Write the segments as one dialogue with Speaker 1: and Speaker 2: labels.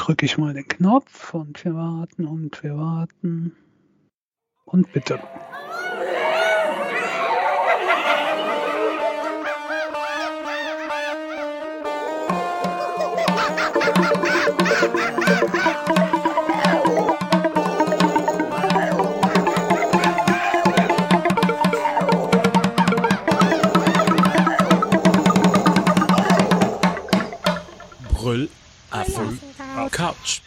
Speaker 1: drücke ich mal den Knopf und wir warten und wir warten. Und bitte.
Speaker 2: Brüllaffen Couch.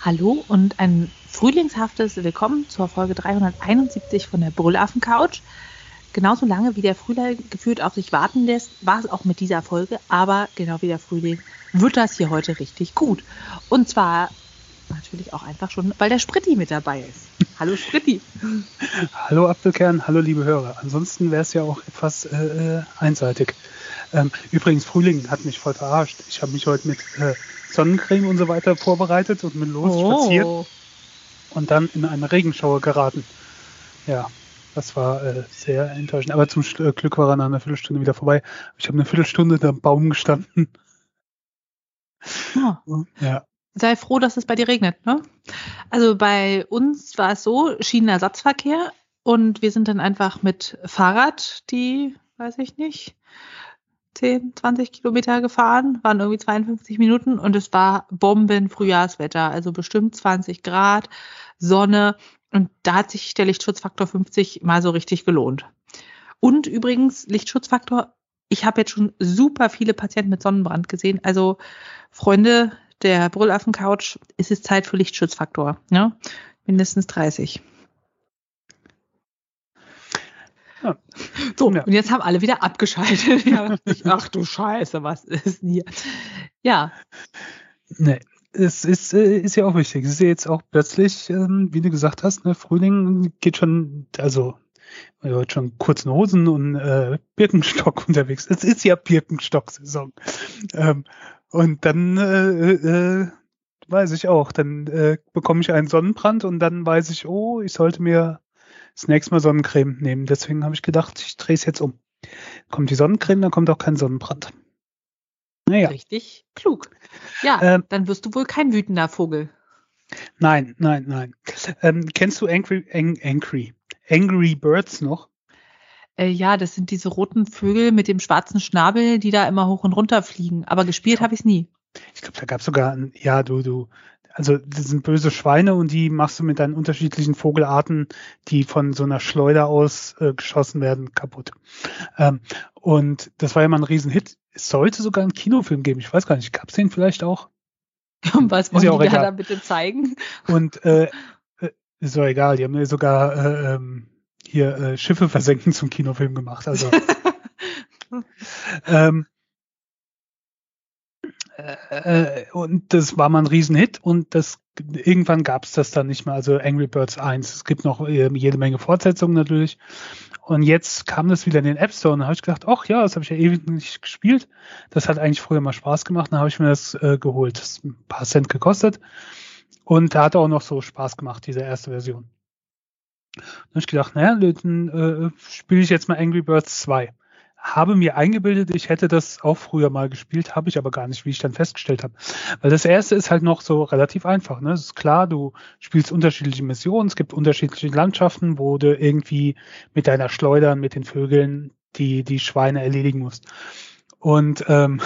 Speaker 3: Hallo und ein frühlingshaftes Willkommen zur Folge 371 von der Brüllaffen Couch. Genauso lange wie der Frühling gefühlt auf sich warten lässt, war es auch mit dieser Folge, aber genau wie der Frühling wird das hier heute richtig gut. Und zwar natürlich auch einfach schon, weil der Spritti mit dabei ist. Hallo Spritti.
Speaker 1: Hallo Apfelkern, hallo liebe Hörer. Ansonsten wäre es ja auch etwas äh, äh, einseitig. Ähm, übrigens, Frühling hat mich voll verarscht. Ich habe mich heute mit äh, Sonnencreme und so weiter vorbereitet und bin los
Speaker 3: Oh.
Speaker 1: spaziert und dann in eine Regenschauer geraten. Ja, das war äh, sehr enttäuschend. Aber zum äh, Glück war er nach einer Viertelstunde wieder vorbei. Ich habe eine Viertelstunde unter dem Baum gestanden.
Speaker 3: Ja.
Speaker 1: Ja.
Speaker 3: Sei froh, dass es bei dir regnet, ne? Also bei uns war es so, Schienenersatzverkehr und wir sind dann einfach mit Fahrrad die, weiß ich nicht, 10, 20 Kilometer gefahren, waren irgendwie 52 Minuten und es war Bomben-Frühjahrswetter, also bestimmt 20 Grad, Sonne und da hat sich der Lichtschutzfaktor 50 mal so richtig gelohnt. Und übrigens, Lichtschutzfaktor, ich habe jetzt schon super viele Patienten mit Sonnenbrand gesehen. Also Freunde der Brüllaffen-Couch, ist es Zeit für Lichtschutzfaktor. Ne? Mindestens 30.
Speaker 1: Ja.
Speaker 3: So,
Speaker 1: Ja.
Speaker 3: und jetzt haben alle wieder abgeschaltet. Ach du Scheiße, was ist denn hier? Ja,
Speaker 1: Nee, es ist, äh, ist ja auch wichtig. Es ist ja jetzt auch plötzlich, ähm, wie du gesagt hast, ne, Frühling geht schon, also wir heute schon kurzen Hosen und äh, Birkenstock unterwegs. Es ist ja Birkenstock-Saison. Ähm, und dann äh, äh, weiß ich auch, dann äh, bekomme ich einen Sonnenbrand und dann weiß ich, oh, ich sollte mir das nächste Mal Sonnencreme nehmen. Deswegen habe ich gedacht, ich drehe es jetzt um. Kommt die Sonnencreme, dann kommt auch kein Sonnenbrand. Naja.
Speaker 3: richtig klug. Ja,
Speaker 1: Ähm,
Speaker 3: dann wirst du wohl kein wütender Vogel.
Speaker 1: Nein, nein, nein. Ähm, kennst du Angry, Ang, Angry, Angry Birds noch?
Speaker 3: Äh, ja, das sind diese roten Vögel mit dem schwarzen Schnabel, die da immer hoch und runter fliegen. Aber gespielt habe ich es nie.
Speaker 1: Ich glaube, da gab es sogar, ein, ja, du, du, also das sind böse Schweine und die machst du mit deinen unterschiedlichen Vogelarten, die von so einer Schleuder aus äh, geschossen werden, kaputt. Ähm, und das war ja mal ein Riesenhit. Es sollte sogar einen Kinofilm geben. Ich weiß gar nicht, gab es den vielleicht auch?
Speaker 3: Was wollen die da dann bitte zeigen?
Speaker 1: Und äh, äh, ist doch egal, die haben ja sogar äh, ähm, hier äh, Schiffe versenken zum Kinofilm gemacht. Also ähm, äh, und das war mal ein Riesenhit und das irgendwann gab es das dann nicht mehr, also Angry Birds 1. Es gibt noch äh, jede Menge Fortsetzungen natürlich. Und jetzt kam das wieder in den App Store und da habe ich gedacht, ach ja, das habe ich ja ewig nicht gespielt. Das hat eigentlich früher mal Spaß gemacht. Dann habe ich mir das äh, geholt. Das ein paar Cent gekostet. Und da hat auch noch so Spaß gemacht, diese erste Version. Dann habe ich gedacht, naja, dann äh, spiele ich jetzt mal Angry Birds 2. Habe mir eingebildet, ich hätte das auch früher mal gespielt, habe ich aber gar nicht, wie ich dann festgestellt habe. Weil das erste ist halt noch so relativ einfach. Ne? Es ist klar, du spielst unterschiedliche Missionen, es gibt unterschiedliche Landschaften, wo du irgendwie mit deiner Schleuder, mit den Vögeln die, die Schweine erledigen musst. Und ähm,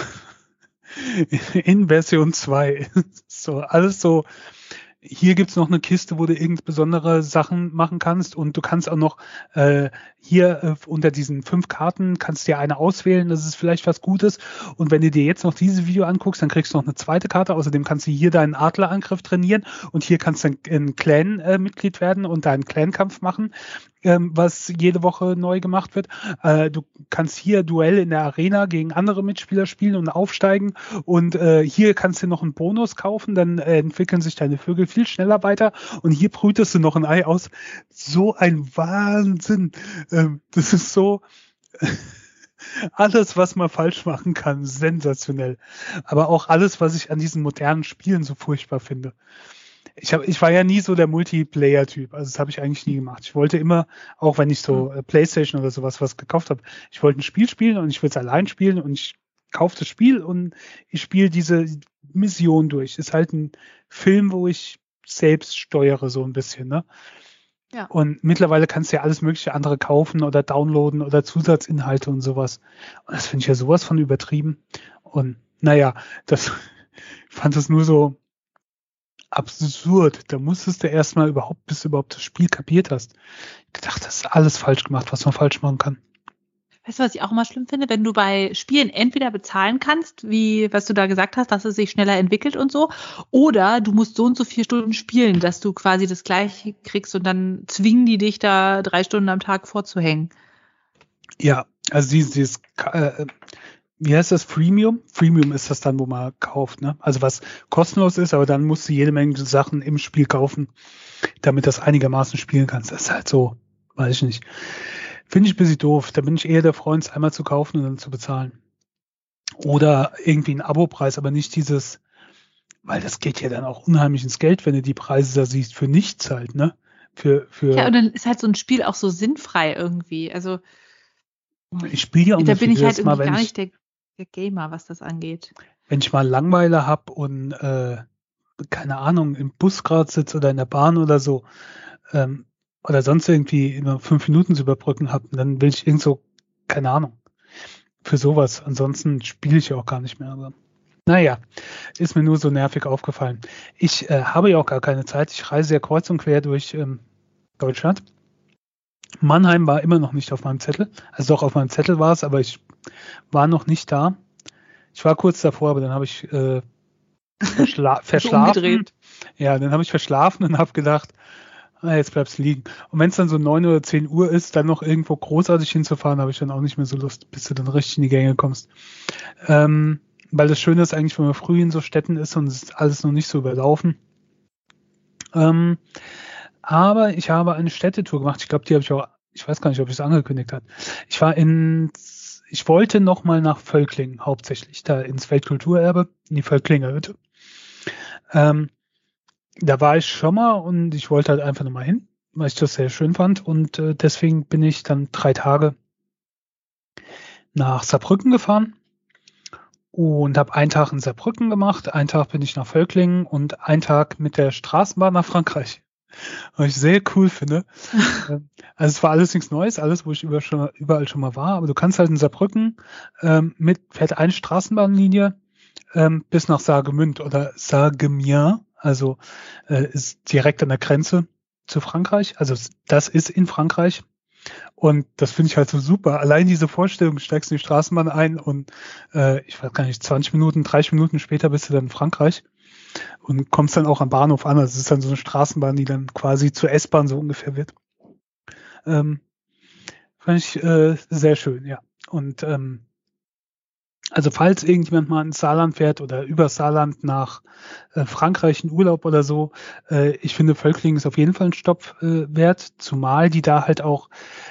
Speaker 1: in Version 2 so alles so hier gibt's noch eine Kiste, wo du irgend besondere Sachen machen kannst und du kannst auch noch äh, hier äh, unter diesen fünf Karten kannst dir eine auswählen, das ist vielleicht was Gutes. Und wenn du dir jetzt noch dieses Video anguckst, dann kriegst du noch eine zweite Karte, außerdem kannst du hier deinen Adlerangriff trainieren und hier kannst du ein, ein Clan-Mitglied werden und deinen Clan-Kampf machen, ähm, was jede Woche neu gemacht wird. Äh, du kannst hier Duell in der Arena gegen andere Mitspieler spielen und aufsteigen und äh, hier kannst du noch einen Bonus kaufen, dann äh, entwickeln sich deine Vögel viel schneller weiter und hier brütest du noch ein Ei aus. So ein Wahnsinn. Ähm, das ist so alles, was man falsch machen kann, sensationell. Aber auch alles, was ich an diesen modernen Spielen so furchtbar finde. Ich, hab, ich war ja nie so der Multiplayer-Typ, also das habe ich eigentlich nie gemacht. Ich wollte immer, auch wenn ich so äh, Playstation oder sowas was gekauft habe, ich wollte ein Spiel spielen und ich will es allein spielen und ich kaufe das Spiel und ich spiele diese Mission durch. Ist halt ein Film, wo ich selbst steuere, so ein bisschen, ne? Ja. Und mittlerweile kannst du ja alles mögliche andere kaufen oder downloaden oder Zusatzinhalte und sowas. Und das finde ich ja sowas von übertrieben. Und naja, das fand es nur so absurd. Da musstest du erstmal überhaupt, bis du überhaupt das Spiel kapiert hast. Ich dachte, das ist alles falsch gemacht, was man falsch machen kann.
Speaker 3: Weißt du, was ich auch immer schlimm finde, wenn du bei Spielen entweder bezahlen kannst, wie was du da gesagt hast, dass es sich schneller entwickelt und so, oder du musst so und so vier Stunden spielen, dass du quasi das gleiche kriegst und dann zwingen die dich da drei Stunden am Tag vorzuhängen.
Speaker 1: Ja, also dieses, dieses äh, wie heißt das, Freemium? Freemium ist das dann, wo man kauft, ne? Also was kostenlos ist, aber dann musst du jede Menge Sachen im Spiel kaufen, damit das einigermaßen spielen kannst. Das ist halt so, weiß ich nicht. Finde ich ein bisschen doof. Da bin ich eher der Freund, es einmal zu kaufen und dann zu bezahlen. Oder irgendwie ein Abopreis, aber nicht dieses, weil das geht ja dann auch unheimlich ins Geld, wenn du die Preise da siehst, für nichts halt, ne? Für, für
Speaker 3: ja, und dann ist halt so ein Spiel auch so sinnfrei irgendwie. Also
Speaker 1: ich spiele ja auch
Speaker 3: Da bin ich halt mal, gar nicht der, der, Gamer, was das angeht.
Speaker 1: Wenn ich mal Langweile habe und äh, keine Ahnung, im Bus gerade sitze oder in der Bahn oder so, ähm, oder sonst irgendwie immer fünf Minuten zu überbrücken habe, dann will ich irgend so, keine Ahnung, für sowas. Ansonsten spiele ich ja auch gar nicht mehr. Aber naja, ist mir nur so nervig aufgefallen. Ich äh, habe ja auch gar keine Zeit. Ich reise ja kreuz und quer durch ähm, Deutschland. Mannheim war immer noch nicht auf meinem Zettel. Also doch auf meinem Zettel war es, aber ich war noch nicht da. Ich war kurz davor, aber dann habe ich äh, verschla verschlafen. ja, dann habe ich verschlafen und habe gedacht, ah, jetzt bleibst du liegen. Und wenn es dann so neun oder zehn Uhr ist, dann noch irgendwo großartig hinzufahren, habe ich dann auch nicht mehr so Lust, bis du dann richtig in die Gänge kommst. Ähm, weil das Schöne ist eigentlich, wenn man früh in so Städten ist und es ist alles noch nicht so überlaufen. Ähm, aber ich habe eine Städtetour gemacht. Ich glaube, die habe ich auch, ich weiß gar nicht, ob ich es angekündigt habe. Ich war in, ich wollte noch mal nach Völklingen hauptsächlich, da ins Weltkulturerbe, in die Völklinger Hütte. Ähm, da war ich schon mal und ich wollte halt einfach nochmal hin, weil ich das sehr schön fand. Und äh, deswegen bin ich dann drei Tage nach Saarbrücken gefahren und habe einen Tag in Saarbrücken gemacht, einen Tag bin ich nach Völklingen und einen Tag mit der Straßenbahn nach Frankreich. Was ich sehr cool finde. Ähm, also es war alles nichts Neues, alles, wo ich überall schon, überall schon mal war, aber du kannst halt in Saarbrücken ähm, mit, fährt eine Straßenbahnlinie ähm, bis nach Saargemünd oder Saargemien also äh, ist direkt an der Grenze zu Frankreich. Also das ist in Frankreich. Und das finde ich halt so super. Allein diese Vorstellung, steigst in die Straßenbahn ein und äh, ich weiß gar nicht, 20 Minuten, 30 Minuten später bist du dann in Frankreich und kommst dann auch am Bahnhof an. Also es ist dann so eine Straßenbahn, die dann quasi zur S-Bahn so ungefähr wird. Ähm, fand ich äh, sehr schön, ja. Und ähm, also falls irgendjemand mal ins Saarland fährt oder über Saarland nach äh, Frankreich in Urlaub oder so, äh, ich finde Völkling ist auf jeden Fall ein Stopp äh, wert, zumal die da halt auch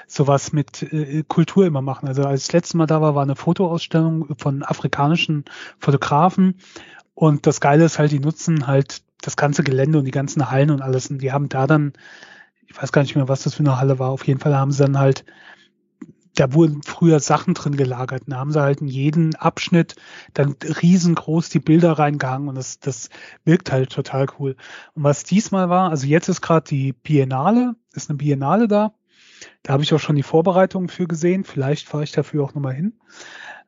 Speaker 1: sowas mit äh, Kultur immer machen. Also als ich das letzte Mal da war, war eine Fotoausstellung von afrikanischen Fotografen und das Geile ist halt, die nutzen halt das ganze Gelände und die ganzen Hallen und alles und die haben da dann, ich weiß gar nicht mehr, was das für eine Halle war, auf jeden Fall haben sie dann halt da wurden früher Sachen drin gelagert. Da haben sie halt in jeden Abschnitt dann riesengroß die Bilder reingehangen und das, das wirkt halt total cool. Und was diesmal war, also jetzt ist gerade die Biennale, ist eine Biennale da. Da habe ich auch schon die Vorbereitungen für gesehen. Vielleicht fahre ich dafür auch nochmal hin.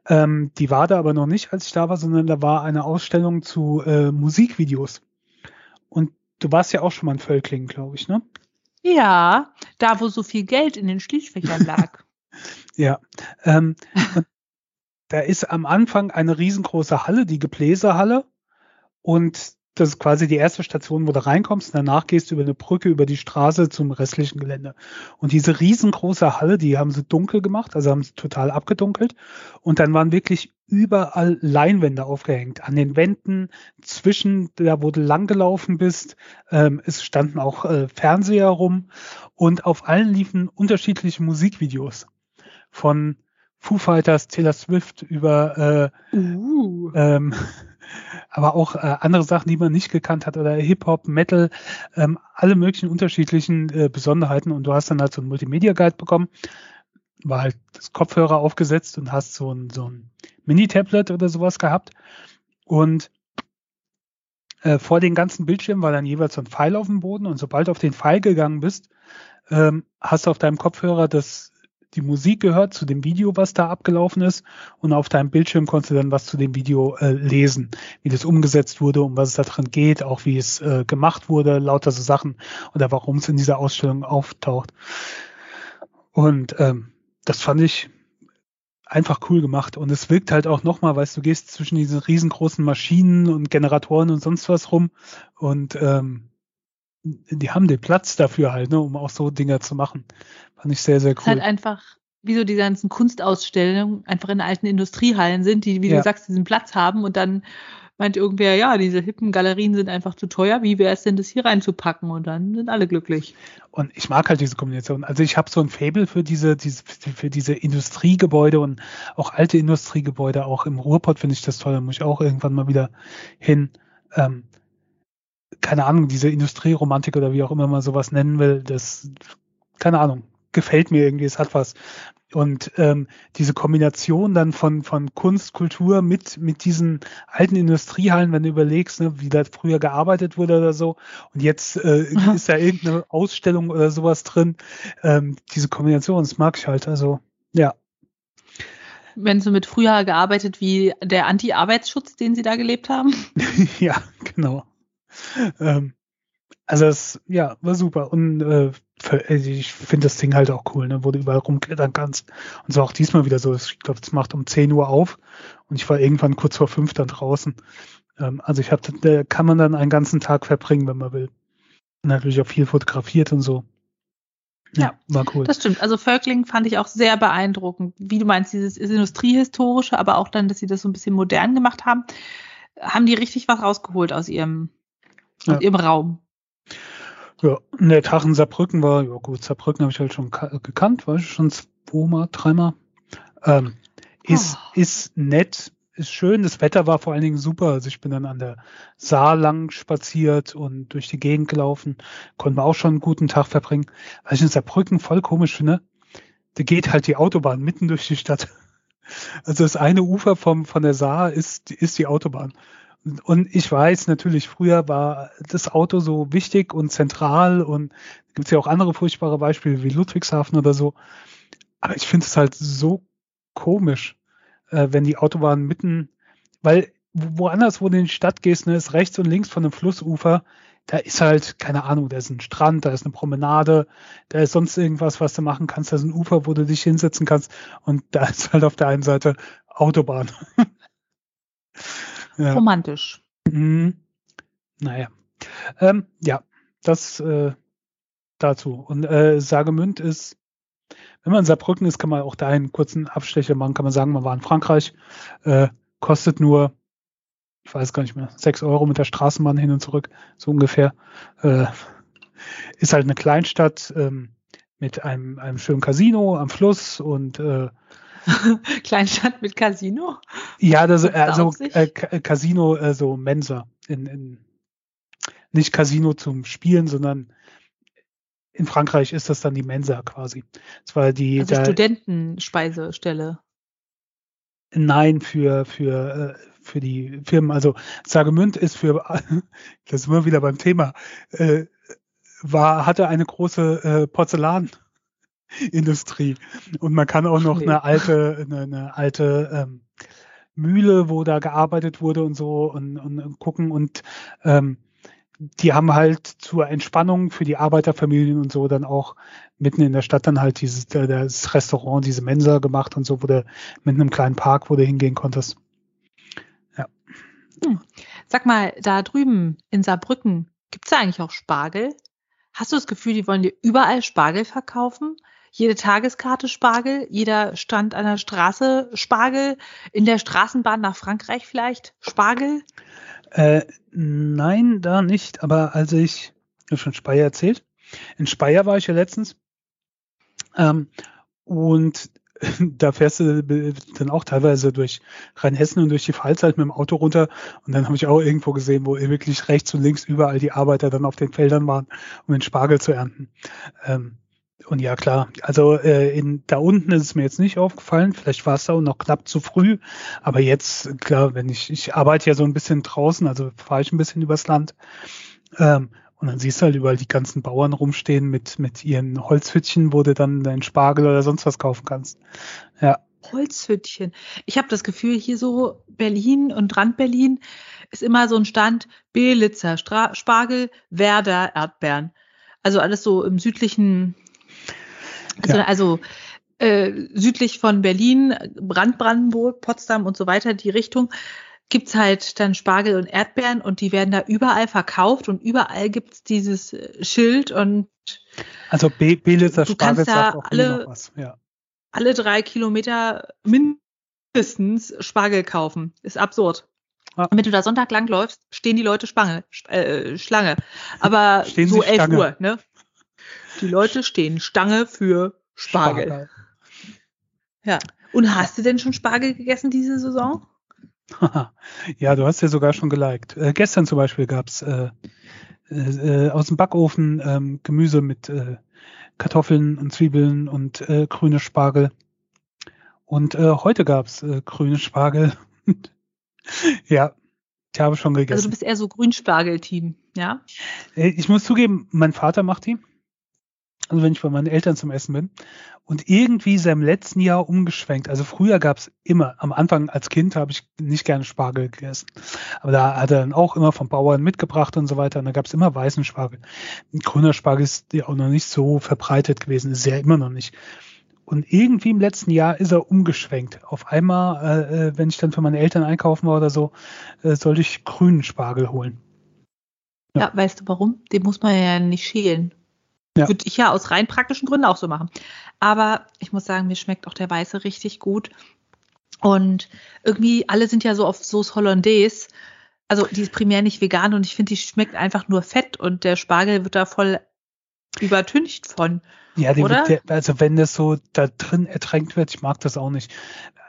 Speaker 1: Ähm, die war da aber noch nicht, als ich da war, sondern da war eine Ausstellung zu äh, Musikvideos. Und du warst ja auch schon mal in Völklingen, glaube ich, ne?
Speaker 3: Ja, da wo so viel Geld in den Schließfächern lag.
Speaker 1: Ja, ähm, da ist am Anfang eine riesengroße Halle, die Gebläsehalle. Und das ist quasi die erste Station, wo du reinkommst. Und danach gehst du über eine Brücke über die Straße zum restlichen Gelände. Und diese riesengroße Halle, die haben sie dunkel gemacht, also haben sie total abgedunkelt. Und dann waren wirklich überall Leinwände aufgehängt. An den Wänden, zwischen da, wo du langgelaufen bist. Ähm, es standen auch äh, Fernseher rum. Und auf allen liefen unterschiedliche Musikvideos von Foo Fighters, Taylor Swift über äh, uh. ähm, aber auch äh, andere Sachen, die man nicht gekannt hat oder Hip-Hop, Metal, ähm, alle möglichen unterschiedlichen äh, Besonderheiten und du hast dann halt so einen Multimedia-Guide bekommen. war halt das Kopfhörer aufgesetzt und hast so ein, so ein Mini-Tablet oder sowas gehabt. Und äh, vor den ganzen Bildschirmen war dann jeweils so ein Pfeil auf dem Boden und sobald du auf den Pfeil gegangen bist, ähm, hast du auf deinem Kopfhörer das die Musik gehört zu dem Video, was da abgelaufen ist. Und auf deinem Bildschirm konntest du dann was zu dem Video äh, lesen, wie das umgesetzt wurde, um was es da drin geht, auch wie es äh, gemacht wurde, lauter so Sachen oder warum es in dieser Ausstellung auftaucht. Und ähm, das fand ich einfach cool gemacht. Und es wirkt halt auch nochmal, weißt du, gehst zwischen diesen riesengroßen Maschinen und Generatoren und sonst was rum und ähm, die haben den Platz dafür halt, ne, um auch so Dinger zu machen. Fand ich sehr, sehr cool. Es ist
Speaker 3: halt einfach, wie so die ganzen Kunstausstellungen einfach in alten Industriehallen sind, die, wie ja. du sagst, diesen Platz haben und dann meint irgendwer, ja, diese hippen Galerien sind einfach zu teuer, wie wäre es denn, das hier reinzupacken? Und dann sind alle glücklich.
Speaker 1: Und ich mag halt diese Kombination. Also ich habe so ein Fable für diese, diese, für diese Industriegebäude und auch alte Industriegebäude, auch im Ruhrpott finde ich das toll, da muss ich auch irgendwann mal wieder hin. Ähm, keine Ahnung, diese Industrieromantik oder wie auch immer man sowas nennen will, das, keine Ahnung, gefällt mir irgendwie, es hat was. Und ähm, diese Kombination dann von, von Kunst, Kultur mit, mit diesen alten Industriehallen, wenn du überlegst, ne, wie da früher gearbeitet wurde oder so, und jetzt äh, ist da irgendeine Ausstellung oder sowas drin, ähm, diese Kombination, das mag ich halt, also ja.
Speaker 3: Wenn so mit früher gearbeitet wie der Anti-Arbeitsschutz, den sie da gelebt haben?
Speaker 1: ja, genau. Ähm, also es, ja, war super. Und äh, für, also ich finde das Ding halt auch cool, ne, wo du überall rumklettern kannst. Und so auch diesmal wieder so. Ich glaube, es macht um 10 Uhr auf und ich war irgendwann kurz vor fünf dann draußen. Ähm, also ich habe, da kann man dann einen ganzen Tag verbringen, wenn man will. Und natürlich auch viel fotografiert und so.
Speaker 3: Ja, war cool. Das stimmt. Also Völkling fand ich auch sehr beeindruckend. Wie du meinst, dieses industriehistorische, aber auch dann, dass sie das so ein bisschen modern gemacht haben, haben die richtig was rausgeholt aus ihrem ja. im Raum.
Speaker 1: Ja, der Tag in Saarbrücken war, ja gut, Saarbrücken habe ich halt schon gekannt, war ich schon zweimal, dreimal. Ähm, ist, oh. ist nett, ist schön. Das Wetter war vor allen Dingen super. Also ich bin dann an der Saar lang spaziert und durch die Gegend gelaufen. Konnten wir auch schon einen guten Tag verbringen. Was ich in Saarbrücken voll komisch finde, da geht halt die Autobahn mitten durch die Stadt. Also das eine Ufer vom, von der Saar ist, ist die Autobahn. Und ich weiß natürlich, früher war das Auto so wichtig und zentral und gibt es ja auch andere furchtbare Beispiele wie Ludwigshafen oder so. Aber ich finde es halt so komisch, äh, wenn die Autobahn mitten, weil woanders, wo du in die Stadt gehst, ne, ist rechts und links von einem Flussufer, da ist halt, keine Ahnung, da ist ein Strand, da ist eine Promenade, da ist sonst irgendwas, was du machen kannst, da ist ein Ufer, wo du dich hinsetzen kannst und da ist halt auf der einen Seite Autobahn.
Speaker 3: Ja. Romantisch.
Speaker 1: Mhm. Naja. Ähm, ja, das äh, dazu. Und äh, Sagemünd ist, wenn man in Saarbrücken ist, kann man auch da einen kurzen Abstecher machen, kann man sagen, man war in Frankreich, äh, kostet nur, ich weiß gar nicht mehr, sechs Euro mit der Straßenbahn hin und zurück, so ungefähr. Äh, ist halt eine Kleinstadt ähm, mit einem, einem schönen Casino am Fluss und äh,
Speaker 3: Kleinstadt mit Casino?
Speaker 1: Ja, das, also äh, Casino, äh, so Mensa. In, in, nicht Casino zum Spielen, sondern in Frankreich ist das dann die Mensa quasi. Das war die
Speaker 3: also der, Studentenspeisestelle.
Speaker 1: Nein, für für äh, für die Firmen. Also Sagemünd ist für das ist immer wieder beim Thema. Äh, war hatte eine große äh, Porzellan Industrie. Und man kann auch noch eine alte, eine, eine alte ähm, Mühle, wo da gearbeitet wurde und so und, und, und gucken und ähm, die haben halt zur Entspannung für die Arbeiterfamilien und so dann auch mitten in der Stadt dann halt dieses das Restaurant, diese Mensa gemacht und so, wo du mit einem kleinen Park, wo du hingehen konntest. Ja.
Speaker 3: Hm. Sag mal, da drüben in Saarbrücken, gibt's da eigentlich auch Spargel? Hast du das Gefühl, die wollen dir überall Spargel verkaufen? Jede Tageskarte Spargel, jeder Stand an der Straße Spargel, in der Straßenbahn nach Frankreich vielleicht Spargel?
Speaker 1: Äh, nein, da nicht. Aber als ich, ich habe schon Speyer erzählt, in Speyer war ich ja letztens. Ähm, und da fährst du dann auch teilweise durch Rheinhessen und durch die Pfalz halt mit dem Auto runter. Und dann habe ich auch irgendwo gesehen, wo wirklich rechts und links überall die Arbeiter dann auf den Feldern waren, um den Spargel zu ernten. Ähm, und ja klar, also äh, in, da unten ist es mir jetzt nicht aufgefallen, vielleicht war es auch noch knapp zu früh, aber jetzt, klar, wenn ich, ich arbeite ja so ein bisschen draußen, also fahre ich ein bisschen übers Land ähm, und dann siehst du halt überall die ganzen Bauern rumstehen mit, mit ihren Holzhütchen, wo du dann deinen Spargel oder sonst was kaufen kannst. Ja.
Speaker 3: Holzhütchen. Ich habe das Gefühl, hier so Berlin und Rand Berlin ist immer so ein Stand Belitzer, Stra Spargel, Werder, Erdbeeren. Also alles so im südlichen also, ja. also äh, südlich von Berlin, Brandbrandenburg, Potsdam und so weiter, die Richtung, gibt's halt dann Spargel und Erdbeeren und die werden da überall verkauft und überall gibt's dieses äh, Schild und
Speaker 1: also B Belitzer Spargel sagt auch alle, was, ja.
Speaker 3: Alle drei Kilometer mindestens Spargel kaufen. Ist absurd. Ja. Wenn du da Sonntag lang läufst, stehen die Leute Spange, äh, Schlange. Aber stehen so elf Uhr, ne? Die Leute stehen Stange für Spargel. Spargel. Ja. Und hast du denn schon Spargel gegessen diese Saison?
Speaker 1: ja, du hast ja sogar schon geliked. Äh, gestern zum Beispiel gab's äh, äh, aus dem Backofen ähm, Gemüse mit äh, Kartoffeln und Zwiebeln und äh, grüne Spargel. Und äh, heute gab's äh, grüne Spargel. ja, ich habe schon gegessen. Also
Speaker 3: du bist eher so Grünspargel-Team, ja?
Speaker 1: Ich muss zugeben, mein Vater macht die also wenn ich bei meinen Eltern zum Essen bin. Und irgendwie ist er im letzten Jahr umgeschwenkt. Also früher gab es immer, am Anfang als Kind habe ich nicht gerne Spargel gegessen. Aber da hat er dann auch immer vom Bauern mitgebracht und so weiter. Und da gab es immer weißen Spargel. Grüner Spargel ist ja auch noch nicht so verbreitet gewesen, ist ja immer noch nicht. Und irgendwie im letzten Jahr ist er umgeschwenkt. Auf einmal, äh, äh wenn ich dann für meine Eltern einkaufen war oder so, äh, sollte ich grünen Spargel holen.
Speaker 3: Ja. ja, weißt du warum? Den muss man ja nicht schälen. Ja. Würde ich ja aus rein praktischen Gründen auch so machen. Aber ich muss sagen, mir schmeckt auch der Weiße richtig gut. Und irgendwie, alle sind ja so auf Sauce Hollandaise. Also die ist primär nicht vegan und ich finde, die schmeckt einfach nur fett und der Spargel wird da voll übertüncht von.
Speaker 1: Ja,
Speaker 3: oder?
Speaker 1: Wird, also wenn das so da drin ertränkt wird, ich mag das auch nicht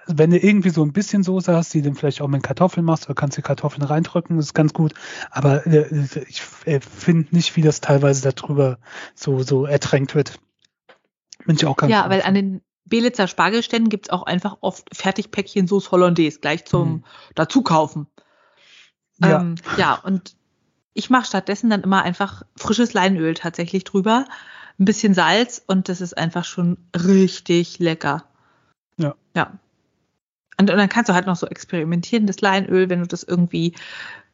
Speaker 1: wenn du irgendwie so ein bisschen Soße hast, die du vielleicht auch mit Kartoffeln machst, oder kannst du Kartoffeln reindrücken, das ist ganz gut. Aber äh, ich äh, finde nicht, wie das teilweise darüber so, so ertränkt wird.
Speaker 3: Bin ich auch ganz Ja, weil an den Belitzer Spargelständen gibt's auch einfach oft Fertigpäckchen Sauce Hollandaise gleich zum hm. Dazukaufen. Ja. Ähm, ja, und ich mache stattdessen dann immer einfach frisches Leinöl tatsächlich drüber, ein bisschen Salz und das ist einfach schon richtig lecker.
Speaker 1: Ja.
Speaker 3: Ja. Und, und dann kannst du halt noch so experimentieren, das Leinöl, wenn du das irgendwie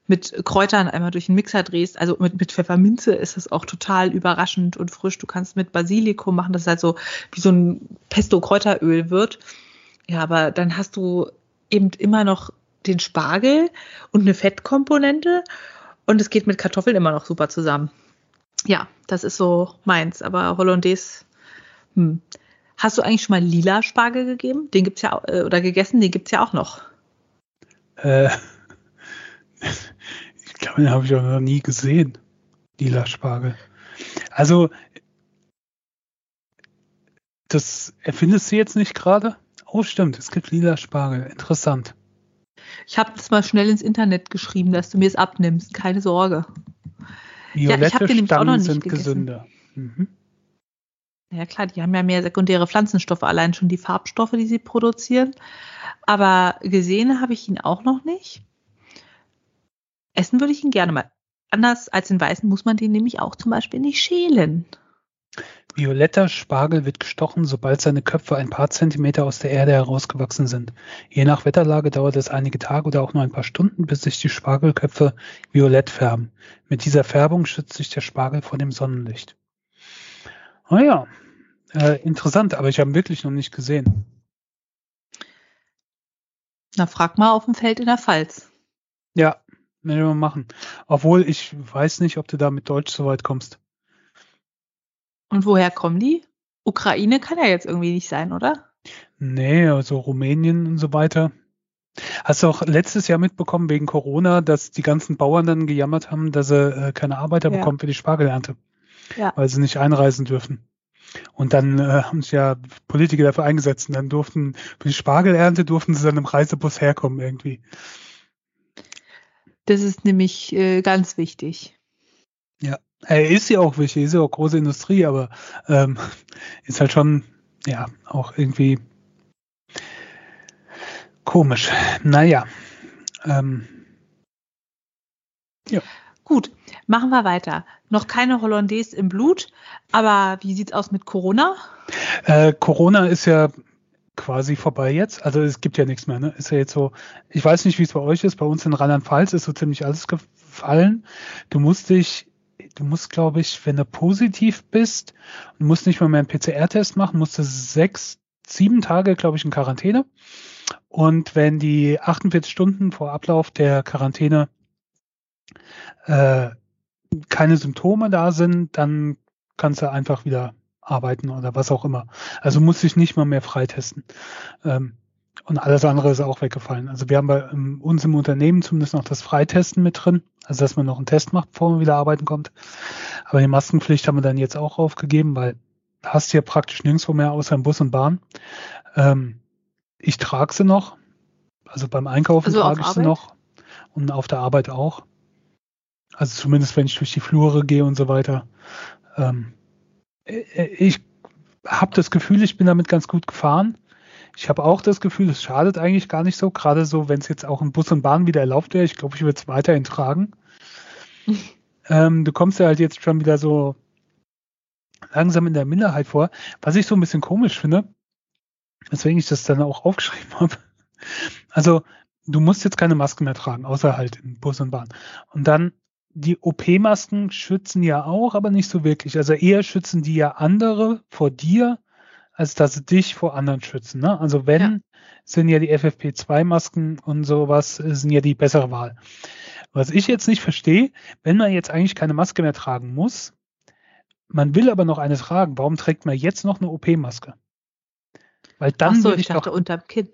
Speaker 3: mit Kräutern einmal durch den Mixer drehst, also mit, mit Pfefferminze ist das auch total überraschend und frisch. Du kannst mit Basilikum machen, das ist halt so wie so ein Pesto-Kräuteröl wird. Ja, aber dann hast du eben immer noch den Spargel und eine Fettkomponente und es geht mit Kartoffeln immer noch super zusammen. Ja, das ist so meins, aber Hollandaise, hm. Hast du eigentlich schon mal lila Spargel gegeben? Den gibt's ja äh, oder gegessen, den gibt's ja auch noch.
Speaker 1: Äh, ich glaube, den habe ich auch noch nie gesehen. Lila Spargel. Also, das erfindest du jetzt nicht gerade? Oh, stimmt, es gibt lila Spargel. Interessant.
Speaker 3: Ich habe das mal schnell ins Internet geschrieben, dass du mir es abnimmst. Keine Sorge.
Speaker 1: Violette ja, ich habe den nämlich auch noch nicht sind gegessen. gesünder. Mhm.
Speaker 3: Ja klar, die haben ja mehr sekundäre Pflanzenstoffe, allein schon die Farbstoffe, die sie produzieren. Aber gesehen habe ich ihn auch noch nicht. Essen würde ich ihn gerne mal. Anders als den weißen muss man den nämlich auch zum Beispiel nicht schälen.
Speaker 1: Violetter Spargel wird gestochen, sobald seine Köpfe ein paar Zentimeter aus der Erde herausgewachsen sind. Je nach Wetterlage dauert es einige Tage oder auch nur ein paar Stunden, bis sich die Spargelköpfe violett färben. Mit dieser Färbung schützt sich der Spargel vor dem Sonnenlicht. Ah ja, äh, interessant, aber ich habe ihn wirklich noch nicht gesehen.
Speaker 3: Na, frag mal auf dem Feld in der Pfalz.
Speaker 1: Ja, werden wir machen. Obwohl ich weiß nicht, ob du da mit Deutsch so weit kommst.
Speaker 3: Und woher kommen die? Ukraine kann ja jetzt irgendwie nicht sein, oder?
Speaker 1: Nee, also Rumänien und so weiter. Hast du auch letztes Jahr mitbekommen wegen Corona, dass die ganzen Bauern dann gejammert haben, dass sie äh, keine Arbeiter ja. bekommen für die Spargelernte? Ja. weil sie nicht einreisen dürfen. Und dann äh, haben sich ja Politiker dafür eingesetzt und dann durften, für die Spargelernte durften sie dann im Reisebus herkommen irgendwie.
Speaker 3: Das ist nämlich äh, ganz wichtig.
Speaker 1: Ja. Er ist ja auch wichtig, ist ja auch große Industrie, aber ähm, ist halt schon, ja, auch irgendwie komisch. Naja. Ähm,
Speaker 3: ja. Gut, machen wir weiter. Noch keine Hollandaise im Blut, aber wie sieht's aus mit Corona?
Speaker 1: Äh, Corona ist ja quasi vorbei jetzt. Also es gibt ja nichts mehr. Ne? Ist ja jetzt so. Ich weiß nicht, wie es bei euch ist. Bei uns in Rheinland-Pfalz ist so ziemlich alles gefallen. Du musst dich, du musst, glaube ich, wenn du positiv bist, musst nicht mal mehr einen PCR-Test machen, musst du sechs, sieben Tage, glaube ich, in Quarantäne. Und wenn die 48 Stunden vor Ablauf der Quarantäne äh, keine Symptome da sind, dann kannst du einfach wieder arbeiten oder was auch immer. Also muss ich nicht mal mehr freitesten. Ähm, und alles andere ist auch weggefallen. Also wir haben bei um, uns im Unternehmen zumindest noch das Freitesten mit drin, also dass man noch einen Test macht, bevor man wieder arbeiten kommt. Aber die Maskenpflicht haben wir dann jetzt auch aufgegeben, weil hast hier praktisch nirgendwo mehr außer im Bus und Bahn. Ähm, ich trage sie noch. Also beim Einkaufen also trage ich Arbeit? sie noch. Und auf der Arbeit auch. Also zumindest wenn ich durch die Flure gehe und so weiter. Ähm, äh, ich habe das Gefühl, ich bin damit ganz gut gefahren. Ich habe auch das Gefühl, es schadet eigentlich gar nicht so, gerade so, wenn es jetzt auch in Bus und Bahn wieder erlaubt wäre. Ich glaube, ich würde es weiterhin tragen. ähm, du kommst ja halt jetzt schon wieder so langsam in der Minderheit vor, was ich so ein bisschen komisch finde, weswegen ich das dann auch aufgeschrieben habe. Also, du musst jetzt keine Maske mehr tragen, außer halt in Bus und Bahn. Und dann die OP-Masken schützen ja auch, aber nicht so wirklich. Also eher schützen die ja andere vor dir, als dass sie dich vor anderen schützen. Ne? Also wenn, ja. sind ja die FFP2-Masken und sowas, sind ja die bessere Wahl. Was ich jetzt nicht verstehe, wenn man jetzt eigentlich keine Maske mehr tragen muss, man will aber noch eine tragen, warum trägt man jetzt noch eine OP-Maske?
Speaker 3: Weil dann Ach so, ich, ich dachte unterm Kinn.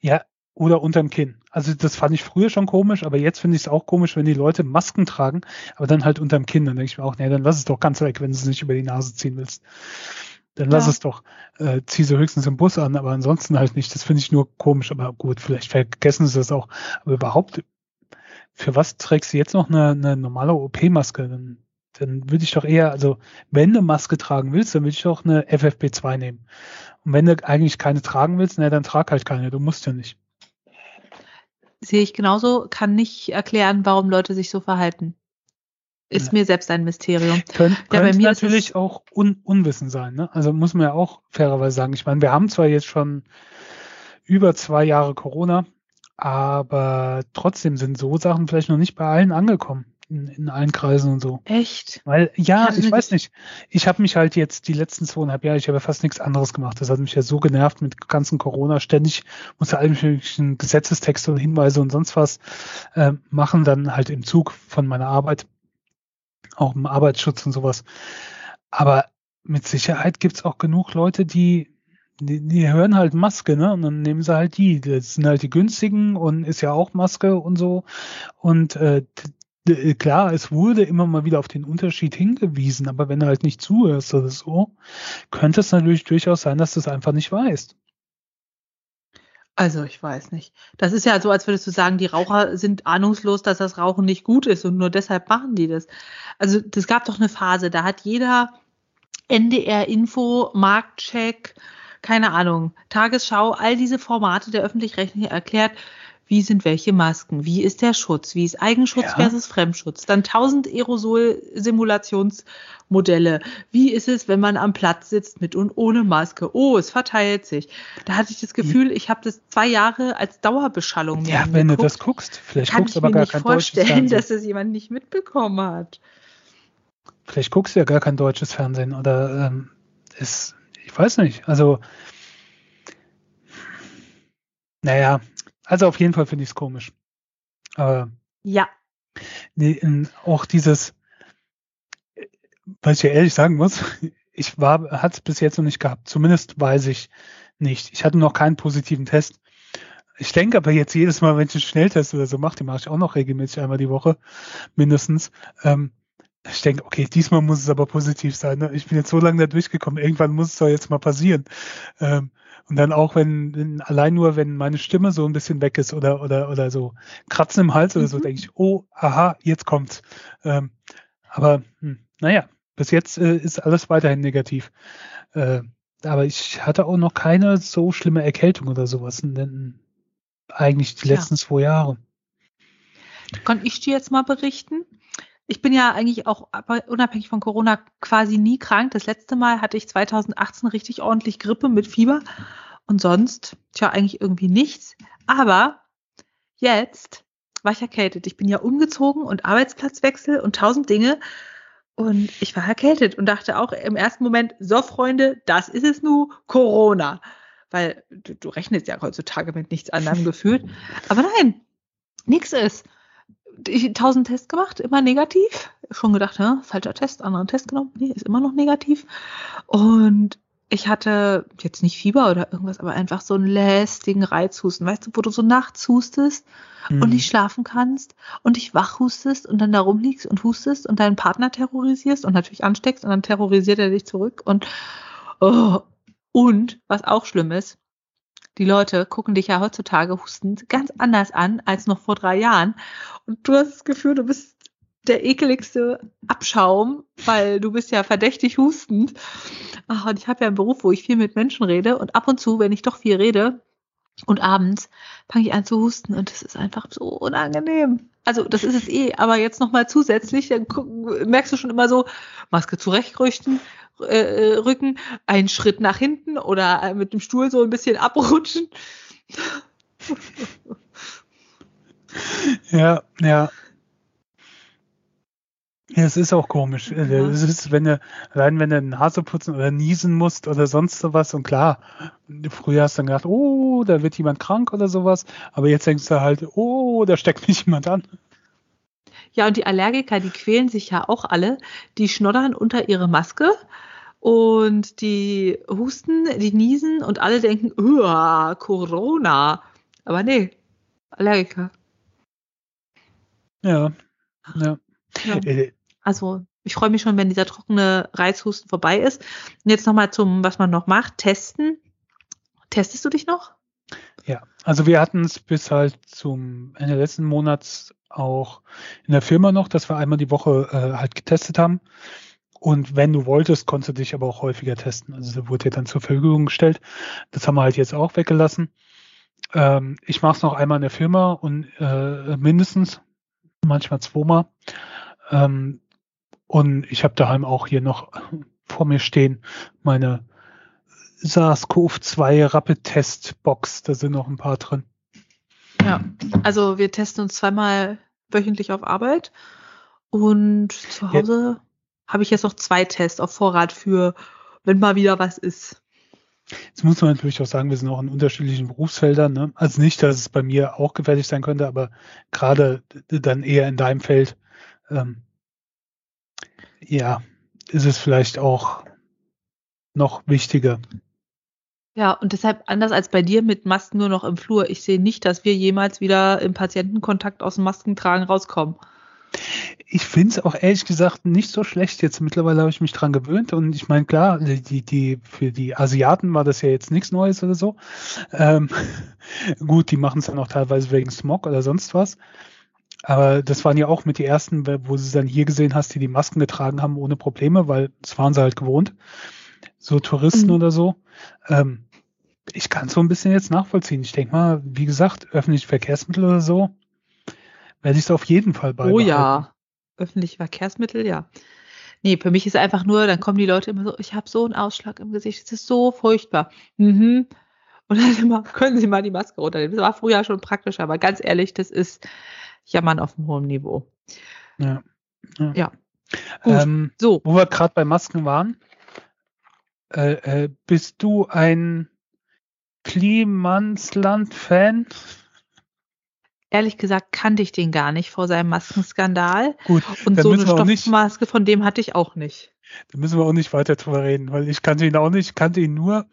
Speaker 1: Ja, oder unterm Kinn. Also das fand ich früher schon komisch, aber jetzt finde ich es auch komisch, wenn die Leute Masken tragen, aber dann halt unterm Kinn. Dann denke ich mir auch, nee, dann lass es doch ganz weg, wenn du es nicht über die Nase ziehen willst. Dann lass ja. es doch, äh, zieh sie höchstens im Bus an, aber ansonsten halt nicht. Das finde ich nur komisch, aber gut, vielleicht vergessen sie das auch. Aber überhaupt, für was trägst du jetzt noch eine, eine normale OP-Maske? Dann, dann würde ich doch eher, also wenn du Maske tragen willst, dann würde ich doch eine FFP2 nehmen. Und wenn du eigentlich keine tragen willst, na, dann trag halt keine, du musst ja nicht
Speaker 3: sehe ich genauso, kann nicht erklären, warum Leute sich so verhalten. Ist ja. mir selbst ein Mysterium.
Speaker 1: Kön ja, könnte natürlich auch un Unwissen sein. Ne? Also muss man ja auch fairerweise sagen. Ich meine, wir haben zwar jetzt schon über zwei Jahre Corona, aber trotzdem sind so Sachen vielleicht noch nicht bei allen angekommen in, in allen Kreisen und so.
Speaker 3: Echt?
Speaker 1: Weil, ja, ich weiß nicht. Ich habe mich halt jetzt die letzten zweieinhalb Jahre, ich habe ja fast nichts anderes gemacht. Das hat mich ja so genervt mit ganzen Corona. Ständig musste alle möglichen Gesetzestexte und Hinweise und sonst was äh, machen, dann halt im Zug von meiner Arbeit, auch im Arbeitsschutz und sowas. Aber mit Sicherheit gibt's auch genug Leute, die die, die hören halt Maske, ne? Und dann nehmen sie halt die. Das sind halt die günstigen und ist ja auch Maske und so. Und äh, äh, klar, es wurde immer mal wieder auf den Unterschied hingewiesen, aber wenn du halt nicht zuhörst oder so, könnte es natürlich durchaus sein, dass du es einfach nicht weißt.
Speaker 3: Also ich weiß nicht. Das ist ja so, als würdest du sagen, die Raucher sind ahnungslos, dass das Rauchen nicht gut ist und nur deshalb machen die das. Also das gab doch eine Phase, da hat jeder NDR-Info, Marktcheck, keine Ahnung, Tagesschau, all diese Formate der öffentlich-rechtlichen erklärt, wie sind welche Masken, wie ist der Schutz, wie ist Eigenschutz ja. versus Fremdschutz, dann tausend Aerosol-Simulationsmodelle, wie ist es, wenn man am Platz sitzt mit und ohne Maske, oh, es verteilt sich. Da hatte ich das Gefühl, ich habe das zwei Jahre als Dauerbeschallung
Speaker 1: Ja, wenn geguckt. du das guckst, vielleicht Kann guckst du aber gar kein deutsches Fernsehen.
Speaker 3: vorstellen, dass es jemand nicht mitbekommen hat.
Speaker 1: Vielleicht guckst du ja gar kein deutsches Fernsehen oder ähm, ist, ich weiß nicht, also naja, also auf jeden Fall finde ich es komisch. Aber
Speaker 3: ja.
Speaker 1: Nee, auch dieses, was ich ja ehrlich sagen muss, ich war, hat es bis jetzt noch nicht gehabt. Zumindest weiß ich nicht. Ich hatte noch keinen positiven Test. Ich denke aber jetzt jedes Mal, wenn ich einen Schnelltest oder so mache, den mache ich auch noch regelmäßig einmal die Woche, mindestens. Ähm, ich denke, okay, diesmal muss es aber positiv sein. Ne? Ich bin jetzt so lange da durchgekommen, irgendwann muss es doch jetzt mal passieren. Ähm, und dann auch, wenn, wenn, allein nur, wenn meine Stimme so ein bisschen weg ist oder, oder, oder so Kratzen im Hals mhm. oder so, mhm. denke ich, oh, aha, jetzt kommt's. Ähm, aber hm, naja, bis jetzt äh, ist alles weiterhin negativ. Äh, aber ich hatte auch noch keine so schlimme Erkältung oder sowas, denn eigentlich die letzten ja. zwei Jahre.
Speaker 3: Kann ich dir jetzt mal berichten? Ich bin ja eigentlich auch unabhängig von Corona quasi nie krank. Das letzte Mal hatte ich 2018 richtig ordentlich Grippe mit Fieber und sonst, tja, eigentlich irgendwie nichts. Aber jetzt war ich erkältet. Ich bin ja umgezogen und Arbeitsplatzwechsel und tausend Dinge. Und ich war erkältet und dachte auch im ersten Moment, so Freunde, das ist es nur Corona. Weil du, du rechnest ja heutzutage mit nichts anderem gefühlt. Aber nein, nichts ist. Ich tausend Tests gemacht, immer negativ. Schon gedacht, ja, falscher Test, anderen Test genommen. Nee, ist immer noch negativ. Und ich hatte jetzt nicht Fieber oder irgendwas, aber einfach so einen lästigen Reizhusten, weißt du, wo du so nachts hustest mhm. und nicht schlafen kannst und dich wach hustest und dann da rumliegst und hustest und deinen Partner terrorisierst und natürlich ansteckst und dann terrorisiert er dich zurück und oh. und was auch schlimm ist, die Leute gucken dich ja heutzutage hustend ganz anders an als noch vor drei Jahren und du hast das Gefühl, du bist der ekeligste Abschaum, weil du bist ja verdächtig hustend. Ach, und ich habe ja einen Beruf, wo ich viel mit Menschen rede und ab und zu, wenn ich doch viel rede und abends, fange ich an zu husten und das ist einfach so unangenehm. Also das ist es eh, aber jetzt nochmal zusätzlich, dann merkst du schon immer so, Maske zurechtrücken, äh, rücken, einen Schritt nach hinten oder mit dem Stuhl so ein bisschen abrutschen.
Speaker 1: Ja, ja. Ja, es ist auch komisch. Ja. Es ist, wenn du, allein wenn du Nase putzen oder niesen musst oder sonst sowas und klar, früher hast du dann gedacht, oh, da wird jemand krank oder sowas, aber jetzt denkst du halt, oh, da steckt mich jemand an.
Speaker 3: Ja, und die Allergiker, die quälen sich ja auch alle, die schnoddern unter ihre Maske und die husten, die niesen und alle denken, Corona. Aber nee, Allergiker.
Speaker 1: Ja, ja.
Speaker 3: ja. Also ich freue mich schon, wenn dieser trockene Reizhusten vorbei ist. Und jetzt nochmal zum, was man noch macht, testen. Testest du dich noch?
Speaker 1: Ja, also wir hatten es bis halt zum Ende letzten Monats auch in der Firma noch, dass wir einmal die Woche äh, halt getestet haben. Und wenn du wolltest, konntest du dich aber auch häufiger testen. Also wurde dir dann zur Verfügung gestellt. Das haben wir halt jetzt auch weggelassen. Ähm, ich mache es noch einmal in der Firma und äh, mindestens, manchmal zweimal. Ähm, und ich habe daheim auch hier noch vor mir stehen meine SARS-CoV-2 Rapid-Test-Box. Da sind noch ein paar drin.
Speaker 3: Ja, also wir testen uns zweimal wöchentlich auf Arbeit und zu Hause ja. habe ich jetzt noch zwei Tests auf Vorrat für, wenn mal wieder was ist.
Speaker 1: Jetzt muss man natürlich auch sagen, wir sind auch in unterschiedlichen Berufsfeldern. Ne? Also nicht, dass es bei mir auch gefährlich sein könnte, aber gerade dann eher in deinem Feld ähm, ja, ist es vielleicht auch noch wichtiger.
Speaker 3: Ja, und deshalb anders als bei dir mit Masken nur noch im Flur. Ich sehe nicht, dass wir jemals wieder im Patientenkontakt aus dem Maskentragen rauskommen.
Speaker 1: Ich finde es auch ehrlich gesagt nicht so schlecht. Jetzt mittlerweile habe ich mich dran gewöhnt und ich meine, klar, die, die, für die Asiaten war das ja jetzt nichts Neues oder so. Ähm, gut, die machen es dann auch teilweise wegen Smog oder sonst was. Aber das waren ja auch mit die ersten, wo du dann hier gesehen hast, die die Masken getragen haben ohne Probleme, weil das waren sie halt gewohnt. So Touristen mhm. oder so. Ähm, ich kann es so ein bisschen jetzt nachvollziehen. Ich denke mal, wie gesagt, öffentliche Verkehrsmittel oder so, werde ich es auf jeden Fall
Speaker 3: beibehalten. Oh ja, öffentliche Verkehrsmittel, ja. Nee, für mich ist einfach nur, dann kommen die Leute immer so, ich habe so einen Ausschlag im Gesicht, es ist so furchtbar. Mhm. Und dann immer, können Sie mal die Maske runternehmen. Das war früher schon praktisch, aber ganz ehrlich, das ist, Jammern auf einem hohen Niveau.
Speaker 1: Ja. Ja. ja. Ähm, so. Wo wir gerade bei Masken waren, äh, äh, bist du ein Klimansland-Fan?
Speaker 3: Ehrlich gesagt kannte ich den gar nicht vor seinem Maskenskandal. Gut, und so eine Stoffmaske von dem hatte ich auch nicht.
Speaker 1: Da müssen wir auch nicht weiter drüber reden, weil ich kannte ihn auch nicht, kannte ihn nur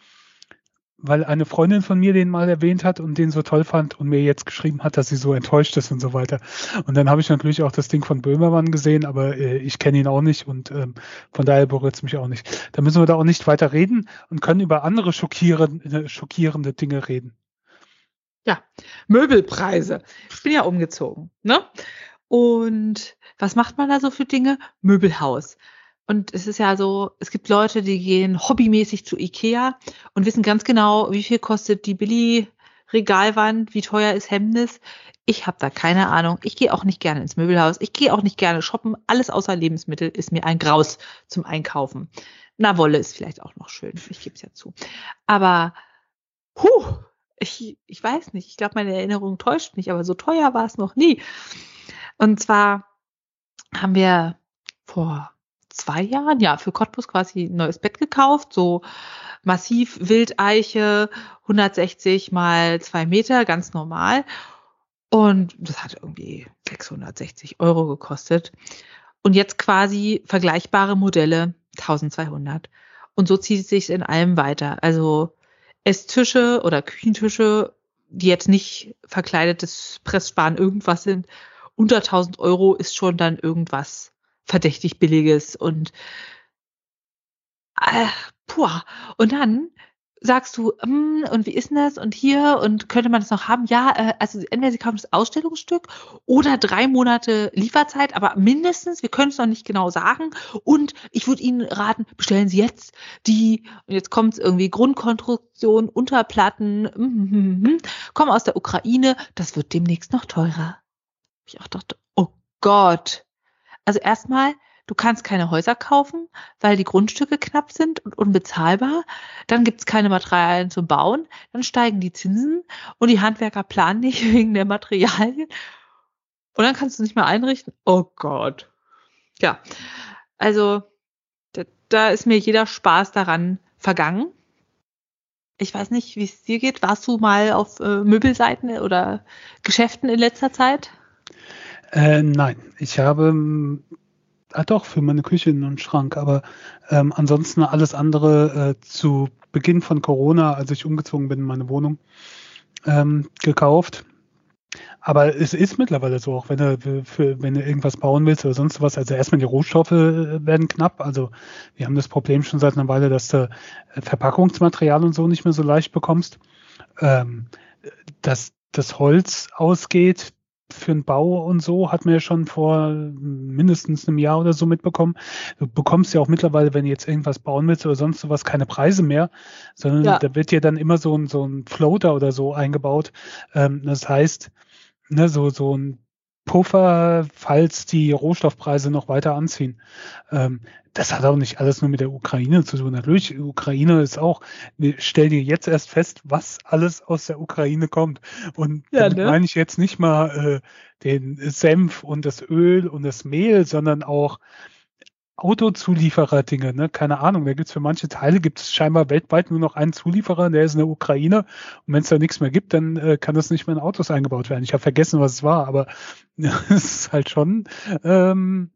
Speaker 1: weil eine Freundin von mir den mal erwähnt hat und den so toll fand und mir jetzt geschrieben hat, dass sie so enttäuscht ist und so weiter. Und dann habe ich natürlich auch das Ding von Böhmermann gesehen, aber äh, ich kenne ihn auch nicht und ähm, von daher berührt es mich auch nicht. Da müssen wir da auch nicht weiter reden und können über andere schockierende, schockierende Dinge reden.
Speaker 3: Ja, Möbelpreise. Ich bin ja umgezogen, ne? Und was macht man da so für Dinge? Möbelhaus. Und es ist ja so, es gibt Leute, die gehen hobbymäßig zu Ikea und wissen ganz genau, wie viel kostet die Billy-Regalwand, wie teuer ist Hemnis. Ich habe da keine Ahnung. Ich gehe auch nicht gerne ins Möbelhaus. Ich gehe auch nicht gerne shoppen. Alles außer Lebensmittel ist mir ein Graus zum Einkaufen. Na, Wolle ist vielleicht auch noch schön. Ich gebe es ja zu. Aber, huh, ich, ich weiß nicht. Ich glaube, meine Erinnerung täuscht mich, aber so teuer war es noch nie. Und zwar haben wir vor zwei Jahren, ja, für Cottbus quasi ein neues Bett gekauft, so massiv Wildeiche, 160 mal zwei Meter, ganz normal. Und das hat irgendwie 660 Euro gekostet. Und jetzt quasi vergleichbare Modelle 1200. Und so zieht es sich in allem weiter. Also Esstische oder Küchentische, die jetzt nicht verkleidetes Presssparen irgendwas sind, unter 1000 Euro ist schon dann irgendwas verdächtig billiges und äh, puh. Und dann sagst du, mm, und wie ist denn das und hier und könnte man das noch haben? Ja, äh, also entweder sie kaufen das Ausstellungsstück oder drei Monate Lieferzeit, aber mindestens, wir können es noch nicht genau sagen. Und ich würde Ihnen raten, bestellen Sie jetzt die, und jetzt kommt es irgendwie Grundkonstruktion, Unterplatten, mm, mm, mm, kommen aus der Ukraine, das wird demnächst noch teurer. Ich auch dachte, oh Gott, also erstmal, du kannst keine Häuser kaufen, weil die Grundstücke knapp sind und unbezahlbar. Dann gibt es keine Materialien zum Bauen. Dann steigen die Zinsen und die Handwerker planen nicht wegen der Materialien. Und dann kannst du nicht mehr einrichten. Oh Gott. Ja, also da, da ist mir jeder Spaß daran vergangen. Ich weiß nicht, wie es dir geht. Warst du mal auf äh, Möbelseiten oder Geschäften in letzter Zeit?
Speaker 1: Äh, nein, ich habe ah doch für meine Küche einen Schrank, aber ähm, ansonsten alles andere äh, zu Beginn von Corona, als ich umgezogen bin in meine Wohnung, ähm, gekauft. Aber es ist mittlerweile so, auch wenn du, für, wenn du irgendwas bauen willst oder sonst was, also erstmal die Rohstoffe äh, werden knapp. Also wir haben das Problem schon seit einer Weile, dass du äh, Verpackungsmaterial und so nicht mehr so leicht bekommst. Ähm, dass das Holz ausgeht, für den Bau und so hat man ja schon vor mindestens einem Jahr oder so mitbekommen. Du bekommst ja auch mittlerweile, wenn du jetzt irgendwas bauen willst oder sonst sowas, keine Preise mehr, sondern ja. da wird ja dann immer so ein, so ein Floater oder so eingebaut. Ähm, das heißt, ne, so, so ein Puffer, falls die Rohstoffpreise noch weiter anziehen. Ähm, das hat auch nicht alles nur mit der Ukraine zu tun. Natürlich, die Ukraine ist auch, stell dir jetzt erst fest, was alles aus der Ukraine kommt. Und ja, ne? meine ich jetzt nicht mal äh, den Senf und das Öl und das Mehl, sondern auch Autozulieferer-Dinge, ne? Keine Ahnung. Da gibt's für manche Teile gibt es scheinbar weltweit nur noch einen Zulieferer, der ist in der Ukraine. Und wenn es da nichts mehr gibt, dann äh, kann das nicht mehr in Autos eingebaut werden. Ich habe vergessen, was es war, aber es ist halt schon ähm,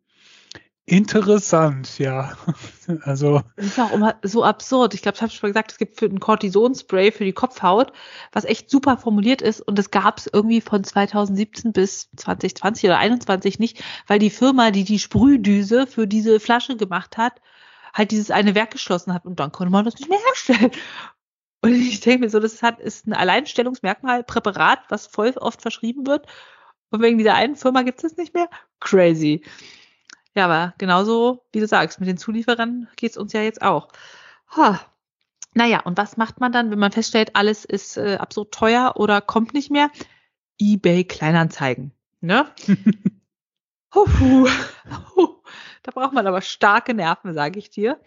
Speaker 1: Interessant, ja. Also.
Speaker 3: Das ist auch immer so absurd. Ich glaube, ich habe schon mal gesagt, es gibt für ein Cortisonspray für die Kopfhaut, was echt super formuliert ist. Und das gab es irgendwie von 2017 bis 2020 oder 2021 nicht, weil die Firma, die die Sprühdüse für diese Flasche gemacht hat, halt dieses eine Werk geschlossen hat und dann konnte man das nicht mehr herstellen. Und ich denke mir so, das hat, ist ein Alleinstellungsmerkmal, Präparat, was voll oft verschrieben wird. Und wegen dieser einen Firma gibt es das nicht mehr. Crazy. Ja, aber genauso, wie du sagst, mit den Zulieferern geht's uns ja jetzt auch. Ha. Naja, und was macht man dann, wenn man feststellt, alles ist äh, absurd teuer oder kommt nicht mehr? eBay Kleinanzeigen. Ne? Huhu. da braucht man aber starke Nerven, sage ich dir.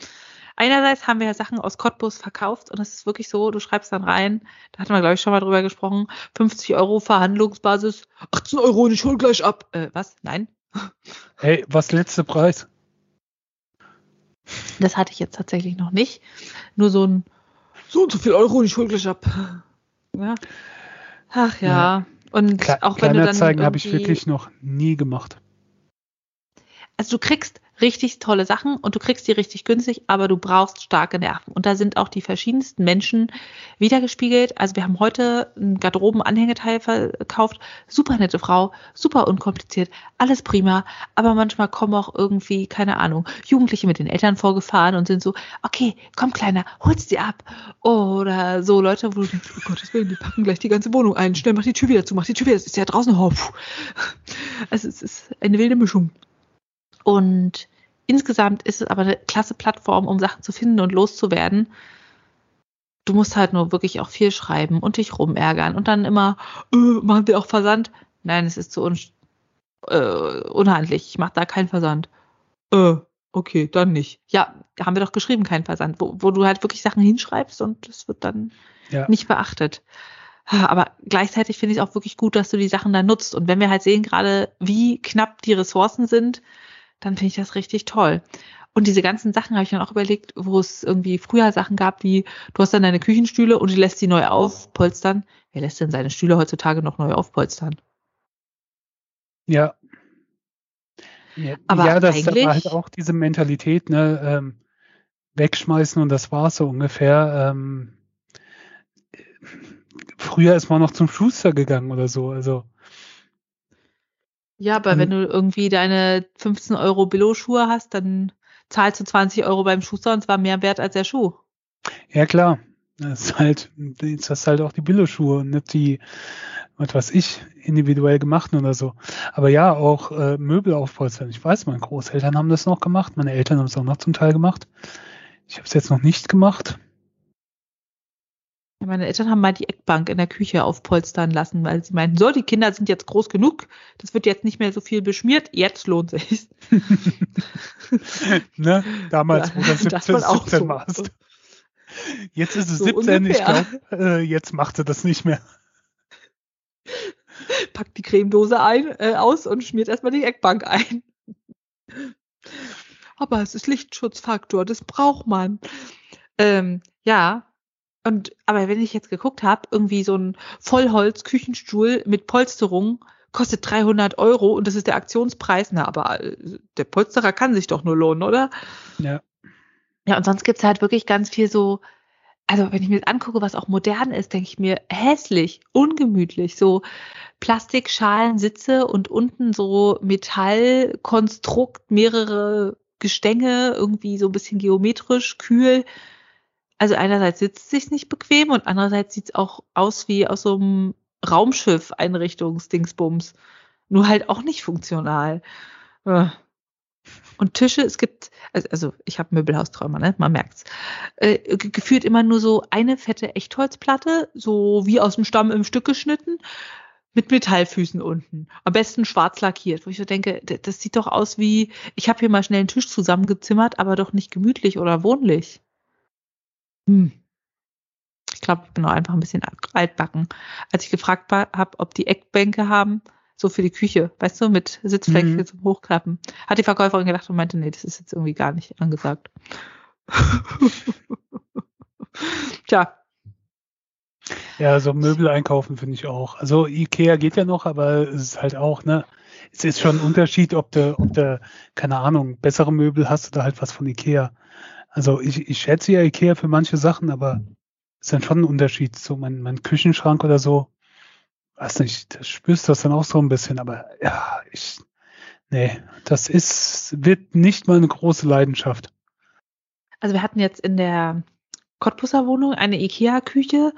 Speaker 3: Einerseits haben wir ja Sachen aus Cottbus verkauft und es ist wirklich so, du schreibst dann rein, da hatten wir, glaube ich, schon mal drüber gesprochen, 50 Euro Verhandlungsbasis, 18 Euro und ich hol gleich ab. Äh, was? Nein?
Speaker 1: Hey, was letzte Preis?
Speaker 3: Das hatte ich jetzt tatsächlich noch nicht. Nur so ein so und so viel Euro und ich hol gleich ab. Ja. Ach ja. ja. Und
Speaker 1: Kle auch wenn du dann zeigen habe ich wirklich noch nie gemacht.
Speaker 3: Also du kriegst richtig tolle Sachen und du kriegst die richtig günstig, aber du brauchst starke Nerven. Und da sind auch die verschiedensten Menschen wiedergespiegelt. Also wir haben heute ein Garderobenanhängeteil verkauft. Super nette Frau, super unkompliziert, alles prima. Aber manchmal kommen auch irgendwie, keine Ahnung, Jugendliche mit den Eltern vorgefahren und sind so, okay, komm Kleiner, hol's dir ab. Oder so Leute, wo du denkst, oh Gottes Willen, die packen gleich die ganze Wohnung ein. Schnell, mach die Tür wieder zu, mach die Tür wieder, es ist ja draußen. Oh, also es ist eine wilde Mischung. Und insgesamt ist es aber eine klasse Plattform, um Sachen zu finden und loszuwerden. Du musst halt nur wirklich auch viel schreiben und dich rumärgern und dann immer, äh, machen wir auch Versand? Nein, es ist zu un äh, unhandlich. Ich mache da keinen Versand. Äh, okay, dann nicht. Ja, haben wir doch geschrieben, kein Versand, wo, wo du halt wirklich Sachen hinschreibst und es wird dann ja. nicht beachtet. Aber gleichzeitig finde ich es auch wirklich gut, dass du die Sachen da nutzt. Und wenn wir halt sehen gerade, wie knapp die Ressourcen sind, dann finde ich das richtig toll. Und diese ganzen Sachen habe ich dann auch überlegt, wo es irgendwie früher Sachen gab, wie du hast dann deine Küchenstühle und du lässt sie neu aufpolstern. Wer lässt denn seine Stühle heutzutage noch neu aufpolstern?
Speaker 1: Ja. Ja, aber ja das ist aber halt auch diese Mentalität, ne, ähm, wegschmeißen und das war so ungefähr. Ähm, früher ist man noch zum Schuster gegangen oder so, also.
Speaker 3: Ja, aber ähm, wenn du irgendwie deine 15 Euro Billo-Schuhe hast, dann zahlst du 20 Euro beim Schuster und zwar mehr wert als der Schuh.
Speaker 1: Ja, klar. Das ist halt, das ist halt auch die Billo-Schuhe und nicht die was weiß ich, individuell gemachten oder so. Aber ja, auch äh, Möbel aufpolstern. Ich weiß, meine Großeltern haben das noch gemacht, meine Eltern haben es auch noch zum Teil gemacht. Ich habe es jetzt noch nicht gemacht.
Speaker 3: Meine Eltern haben mal die Eckbank in der Küche aufpolstern lassen, weil sie meinten, so, die Kinder sind jetzt groß genug, das wird jetzt nicht mehr so viel beschmiert, jetzt lohnt sich.
Speaker 1: ne? Damals, wo du 17, 17 so. warst. Jetzt ist es so 17, ungefähr. ich glaube, äh, jetzt macht sie das nicht mehr
Speaker 3: packt die Cremedose ein, äh, aus und schmiert erstmal die Eckbank ein. Aber es ist Lichtschutzfaktor, das braucht man. Ähm, ja, und aber wenn ich jetzt geguckt habe, irgendwie so ein Vollholz-Küchenstuhl mit Polsterung kostet 300 Euro und das ist der Aktionspreis. Na, aber äh, der Polsterer kann sich doch nur lohnen, oder?
Speaker 1: Ja.
Speaker 3: Ja, und sonst gibt's halt wirklich ganz viel so also wenn ich mir das angucke, was auch modern ist, denke ich mir hässlich, ungemütlich, so Plastikschalen Sitze und unten so Metallkonstrukt, mehrere Gestänge, irgendwie so ein bisschen geometrisch, kühl. Also einerseits sitzt es sich nicht bequem und andererseits sieht es auch aus wie aus so einem Raumschiff Einrichtungsdingsbums. Nur halt auch nicht funktional. Äh. Und Tische, es gibt, also, also ich habe Möbelhausträumer, ne? man merkt's. Äh, gefühlt immer nur so eine fette Echtholzplatte, so wie aus dem Stamm im Stück geschnitten, mit Metallfüßen unten. Am besten schwarz lackiert, wo ich so denke, das sieht doch aus wie, ich habe hier mal schnell einen Tisch zusammengezimmert, aber doch nicht gemütlich oder wohnlich. Hm. Ich glaube, ich bin auch einfach ein bisschen altbacken. Als ich gefragt habe, ob die Eckbänke haben, so für die Küche, weißt du, mit Sitzfläche mhm. zum Hochklappen. Hat die Verkäuferin gedacht und meinte, nee, das ist jetzt irgendwie gar nicht angesagt. Tja.
Speaker 1: Ja, so Möbel einkaufen finde ich auch. Also Ikea geht ja noch, aber es ist halt auch, ne, es ist schon ein Unterschied, ob du, ob du, keine Ahnung, bessere Möbel hast oder halt was von Ikea. Also ich, ich schätze ja Ikea für manche Sachen, aber es ist dann schon ein Unterschied. So mein, mein Küchenschrank oder so, weiß nicht, das spürst du das dann auch so ein bisschen, aber ja, ich, nee, das ist, wird nicht mal eine große Leidenschaft.
Speaker 3: Also wir hatten jetzt in der Cottbusser Wohnung eine Ikea-Küche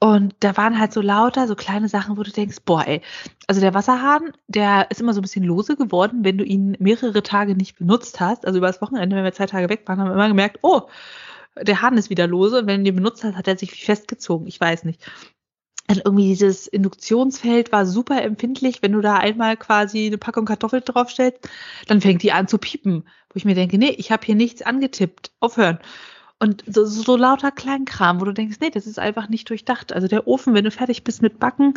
Speaker 3: und da waren halt so lauter, so kleine Sachen, wo du denkst, boah, ey, also der Wasserhahn, der ist immer so ein bisschen lose geworden, wenn du ihn mehrere Tage nicht benutzt hast. Also über das Wochenende, wenn wir zwei Tage weg waren, haben wir immer gemerkt, oh, der Hahn ist wieder lose. Und wenn du ihn benutzt hast, hat er sich festgezogen. Ich weiß nicht. Also irgendwie dieses Induktionsfeld war super empfindlich. Wenn du da einmal quasi eine Packung Kartoffeln draufstellst, dann fängt die an zu piepen. Wo ich mir denke, nee, ich habe hier nichts angetippt. Aufhören. Und so, so lauter Kleinkram, wo du denkst, nee, das ist einfach nicht durchdacht. Also der Ofen, wenn du fertig bist mit Backen,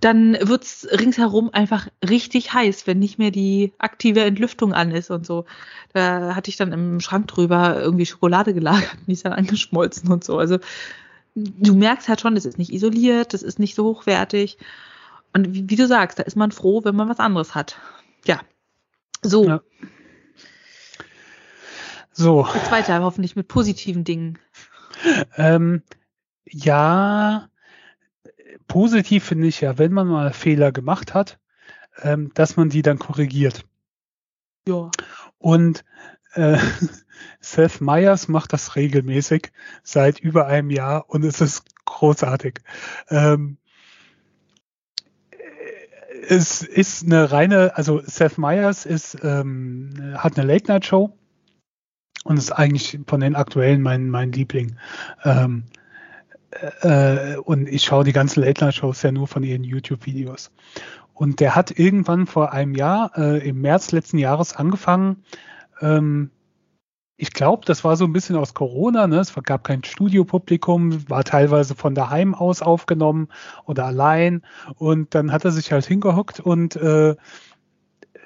Speaker 3: dann wird's ringsherum einfach richtig heiß, wenn nicht mehr die aktive Entlüftung an ist und so. Da hatte ich dann im Schrank drüber irgendwie Schokolade gelagert und die ist dann angeschmolzen und so. Also du merkst halt schon, das ist nicht isoliert, das ist nicht so hochwertig. Und wie, wie du sagst, da ist man froh, wenn man was anderes hat. Ja. So. Ja.
Speaker 1: So.
Speaker 3: Jetzt weiter, hoffentlich mit positiven Dingen.
Speaker 1: Ähm, ja, positiv finde ich ja, wenn man mal Fehler gemacht hat, ähm, dass man die dann korrigiert.
Speaker 3: Ja.
Speaker 1: Und äh, Seth Meyers macht das regelmäßig seit über einem Jahr und es ist großartig. Ähm, es ist eine reine, also Seth Meyers ist, ähm, hat eine Late-Night-Show und ist eigentlich von den aktuellen mein, mein Liebling. Ähm, äh, und ich schaue die ganzen Late-Night-Shows ja nur von ihren YouTube-Videos. Und der hat irgendwann vor einem Jahr, äh, im März letzten Jahres angefangen, ähm, ich glaube, das war so ein bisschen aus Corona, ne? Es gab kein Studiopublikum, war teilweise von daheim aus aufgenommen oder allein. Und dann hat er sich halt hingehockt und äh,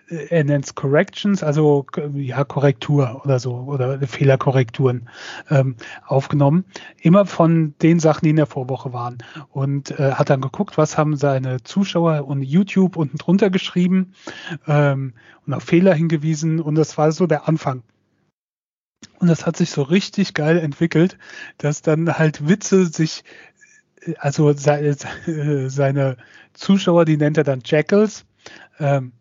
Speaker 1: er nennt es Corrections, also ja, Korrektur oder so, oder Fehlerkorrekturen ähm, aufgenommen. Immer von den Sachen, die in der Vorwoche waren. Und äh, hat dann geguckt, was haben seine Zuschauer und YouTube unten drunter geschrieben ähm, und auf Fehler hingewiesen. Und das war so der Anfang. Und das hat sich so richtig geil entwickelt, dass dann halt Witze sich, also seine Zuschauer, die nennt er dann Jackals, ähm,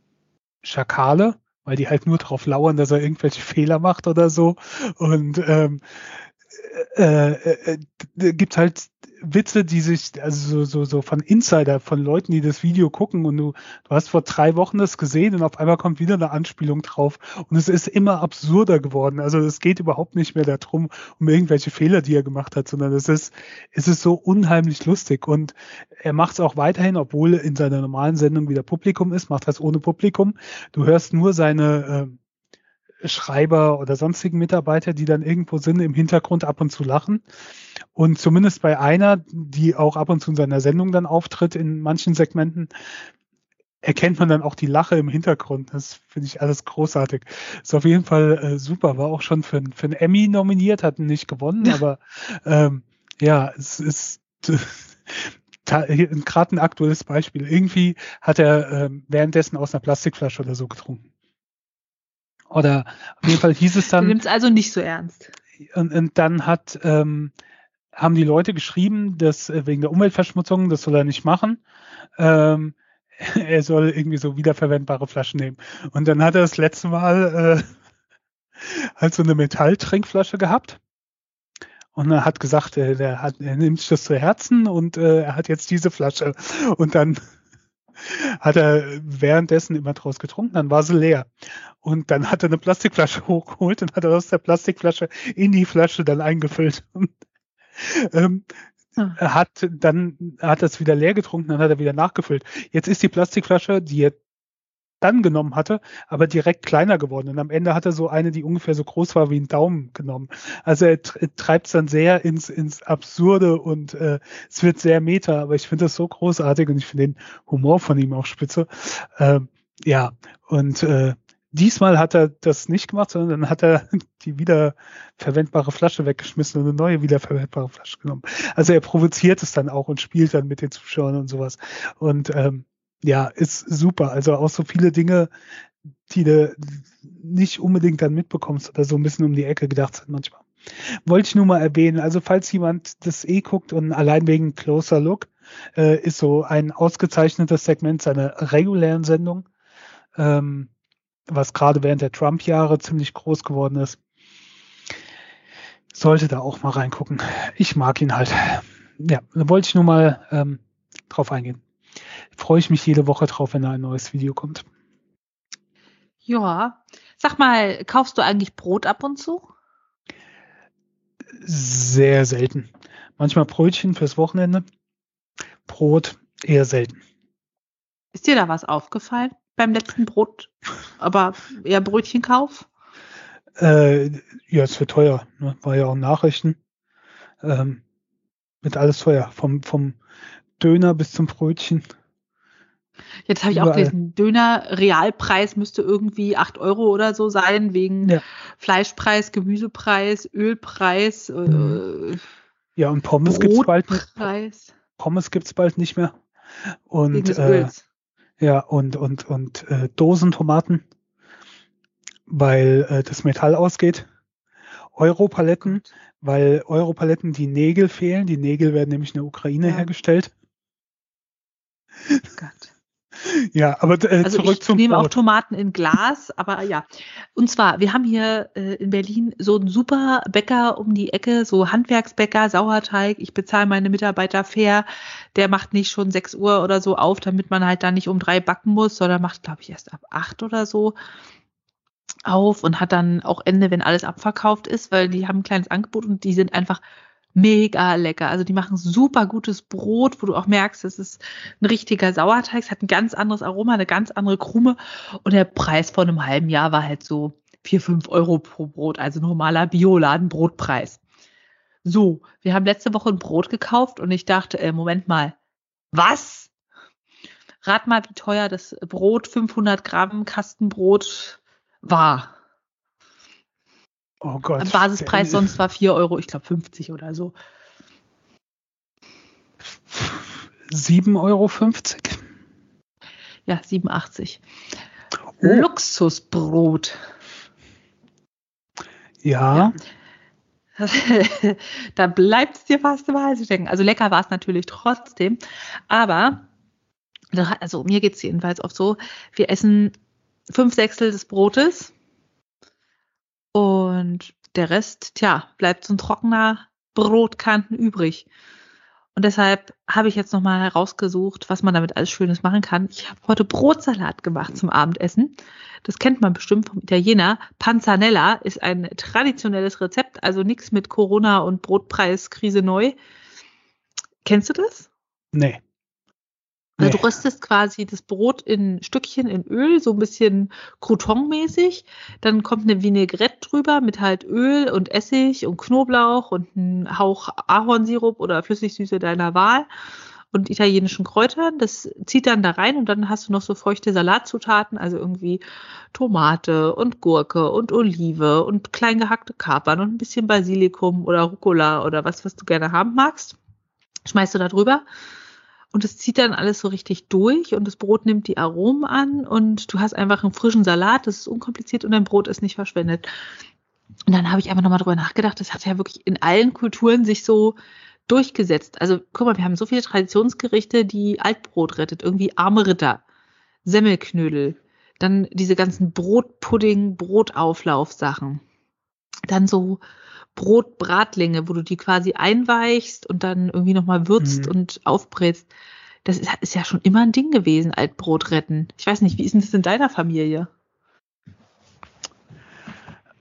Speaker 1: Schakale, weil die halt nur darauf lauern, dass er irgendwelche Fehler macht oder so. Und ähm, äh, äh, äh gibt halt Witze, die sich, also so, so, so von Insider, von Leuten, die das Video gucken und du, du hast vor drei Wochen das gesehen und auf einmal kommt wieder eine Anspielung drauf und es ist immer absurder geworden. Also es geht überhaupt nicht mehr darum, um irgendwelche Fehler, die er gemacht hat, sondern es ist, es ist so unheimlich lustig und er macht es auch weiterhin, obwohl in seiner normalen Sendung wieder Publikum ist, macht das ohne Publikum. Du hörst nur seine, äh, Schreiber oder sonstigen Mitarbeiter, die dann irgendwo sind, im Hintergrund ab und zu lachen. Und zumindest bei einer, die auch ab und zu in seiner Sendung dann auftritt, in manchen Segmenten, erkennt man dann auch die Lache im Hintergrund. Das finde ich alles großartig. Ist auf jeden Fall äh, super. War auch schon für, für einen Emmy nominiert, hat nicht gewonnen, aber ähm, ja, es ist gerade ein aktuelles Beispiel. Irgendwie hat er äh, währenddessen aus einer Plastikflasche oder so getrunken. Oder auf jeden Fall hieß es dann.
Speaker 3: Du nimmst also nicht so ernst.
Speaker 1: Und, und dann hat, ähm, haben die Leute geschrieben, dass äh, wegen der Umweltverschmutzung, das soll er nicht machen. Ähm, er soll irgendwie so wiederverwendbare Flaschen nehmen. Und dann hat er das letzte Mal äh, halt so eine Metalltrinkflasche gehabt. Und er hat gesagt, äh, der hat, er nimmt sich das zu Herzen und äh, er hat jetzt diese Flasche. Und dann hat er währenddessen immer draus getrunken, dann war sie leer. Und dann hat er eine Plastikflasche hochgeholt und hat er aus der Plastikflasche in die Flasche dann eingefüllt. Und, ähm, hm. Er hat dann hat das wieder leer getrunken, dann hat er wieder nachgefüllt. Jetzt ist die Plastikflasche, die er dann genommen hatte, aber direkt kleiner geworden. Und am Ende hat er so eine, die ungefähr so groß war wie ein Daumen genommen. Also er treibt es dann sehr ins, ins Absurde und äh, es wird sehr meta, aber ich finde das so großartig und ich finde den Humor von ihm auch spitze. Ähm, ja, und äh, diesmal hat er das nicht gemacht, sondern dann hat er die wiederverwendbare Flasche weggeschmissen und eine neue wiederverwendbare Flasche genommen. Also er provoziert es dann auch und spielt dann mit den Zuschauern und sowas. Und ähm, ja, ist super. Also auch so viele Dinge, die du nicht unbedingt dann mitbekommst oder so ein bisschen um die Ecke gedacht sind manchmal. Wollte ich nur mal erwähnen. Also falls jemand das eh guckt und allein wegen Closer Look äh, ist so ein ausgezeichnetes Segment seiner regulären Sendung, ähm, was gerade während der Trump-Jahre ziemlich groß geworden ist. Sollte da auch mal reingucken. Ich mag ihn halt. Ja, wollte ich nur mal ähm, drauf eingehen freue ich mich jede Woche drauf, wenn da ein neues Video kommt.
Speaker 3: Ja. Sag mal, kaufst du eigentlich Brot ab und zu?
Speaker 1: Sehr selten. Manchmal Brötchen fürs Wochenende. Brot eher selten.
Speaker 3: Ist dir da was aufgefallen beim letzten Brot, aber eher Brötchenkauf?
Speaker 1: Äh, ja, es wird teuer. Ne? War ja auch Nachrichten. Ähm, mit alles teuer. Vom, vom Döner bis zum Brötchen.
Speaker 3: Jetzt habe ich auch gelesen, Döner Realpreis müsste irgendwie 8 Euro oder so sein, wegen ja. Fleischpreis, Gemüsepreis, Ölpreis. Äh,
Speaker 1: ja, und Pommes gibt es bald nicht. Pommes gibt es bald nicht mehr. Und wegen des äh, Öls. ja, und, und, und äh, Dosentomaten, weil äh, das Metall ausgeht. Europaletten, weil Europaletten die Nägel fehlen. Die Nägel werden nämlich in der Ukraine ja. hergestellt. Gott. Ja, aber äh,
Speaker 3: Also
Speaker 1: zurück
Speaker 3: ich
Speaker 1: zum
Speaker 3: nehme auch
Speaker 1: Brot.
Speaker 3: Tomaten in Glas, aber ja. Und zwar, wir haben hier äh, in Berlin so einen super Bäcker um die Ecke, so Handwerksbäcker, Sauerteig. Ich bezahle meine Mitarbeiter fair. Der macht nicht schon 6 Uhr oder so auf, damit man halt dann nicht um drei backen muss, sondern macht, glaube ich, erst ab 8 oder so auf und hat dann auch Ende, wenn alles abverkauft ist, weil die haben ein kleines Angebot und die sind einfach mega lecker. Also die machen super gutes Brot, wo du auch merkst, es ist ein richtiger Sauerteig. Es hat ein ganz anderes Aroma, eine ganz andere Krume. Und der Preis vor einem halben Jahr war halt so 4, 5 Euro pro Brot, also normaler Bioladen-Brotpreis. So, wir haben letzte Woche ein Brot gekauft und ich dachte, äh, Moment mal, was? Rat mal, wie teuer das Brot, 500 Gramm Kastenbrot war.
Speaker 1: Oh Gott.
Speaker 3: Am Basispreis sonst war 4 Euro, ich glaube 50 oder so.
Speaker 1: 7,50 Euro.
Speaker 3: Ja, 87.
Speaker 1: Oh.
Speaker 3: Luxusbrot.
Speaker 1: Ja,
Speaker 3: da bleibt es dir fast im Hals stecken. Also lecker war es natürlich trotzdem. Aber, also mir geht es jedenfalls oft so, wir essen fünf Sechstel des Brotes und der Rest, tja, bleibt so ein trockener Brotkanten übrig. Und deshalb habe ich jetzt nochmal herausgesucht, was man damit alles Schönes machen kann. Ich habe heute Brotsalat gemacht zum Abendessen. Das kennt man bestimmt vom Italiener. Panzanella ist ein traditionelles Rezept, also nichts mit Corona und Brotpreiskrise neu. Kennst du das?
Speaker 1: nee.
Speaker 3: Also
Speaker 1: Nee.
Speaker 3: du röstest quasi das Brot in Stückchen in Öl, so ein bisschen Crouton-mäßig. Dann kommt eine Vinaigrette drüber mit halt Öl und Essig und Knoblauch und ein Hauch Ahornsirup oder Flüssigsüße deiner Wahl und italienischen Kräutern. Das zieht dann da rein und dann hast du noch so feuchte Salatzutaten, also irgendwie Tomate und Gurke und Olive und klein gehackte Kapern und ein bisschen Basilikum oder Rucola oder was, was du gerne haben magst. Schmeißt du da drüber und es zieht dann alles so richtig durch und das Brot nimmt die Aromen an und du hast einfach einen frischen Salat, das ist unkompliziert und dein Brot ist nicht verschwendet. Und dann habe ich einfach nochmal drüber nachgedacht, das hat ja wirklich in allen Kulturen sich so durchgesetzt. Also guck mal, wir haben so viele Traditionsgerichte, die Altbrot rettet, irgendwie arme Ritter, Semmelknödel, dann diese ganzen Brotpudding, Brotauflaufsachen, dann so Brotbratlinge, wo du die quasi einweichst und dann irgendwie nochmal würzt
Speaker 1: Mhm.
Speaker 3: und aufbrätst. Das ist, ist ja schon immer ein Ding gewesen, Altbrot retten. Ich weiß nicht, wie ist denn das in deiner Familie?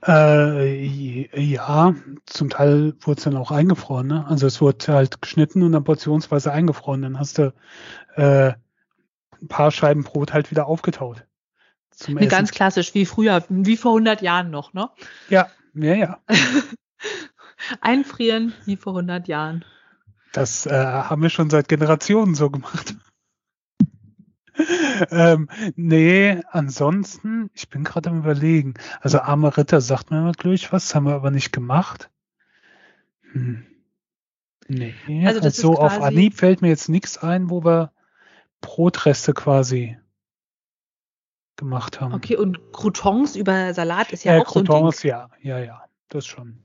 Speaker 1: Äh, ja, zum Teil wurde es dann auch eingefroren. Ne? Also es wurde halt geschnitten und dann portionsweise eingefroren. Dann hast du äh, ein paar Scheiben Brot halt wieder aufgetaut. Zum Essen.
Speaker 3: ganz klassisch, wie früher, wie vor 100 Jahren noch, ne?
Speaker 1: ja, ja, ja.
Speaker 3: Einfrieren wie vor 100 Jahren.
Speaker 1: Das äh, haben wir schon seit Generationen so gemacht. ähm, nee, ansonsten, ich bin gerade am überlegen. Also arme Ritter sagt mir natürlich was, haben wir aber nicht gemacht. Hm. Nee,
Speaker 3: Also das ist
Speaker 1: so auf Anhieb fällt mir jetzt nichts ein, wo wir Brotreste quasi gemacht haben.
Speaker 3: Okay, und Croutons über Salat ist ja
Speaker 1: Äh,
Speaker 3: auch so ein
Speaker 1: Croutons,
Speaker 3: Ding.
Speaker 1: ja, ja, ja, das schon.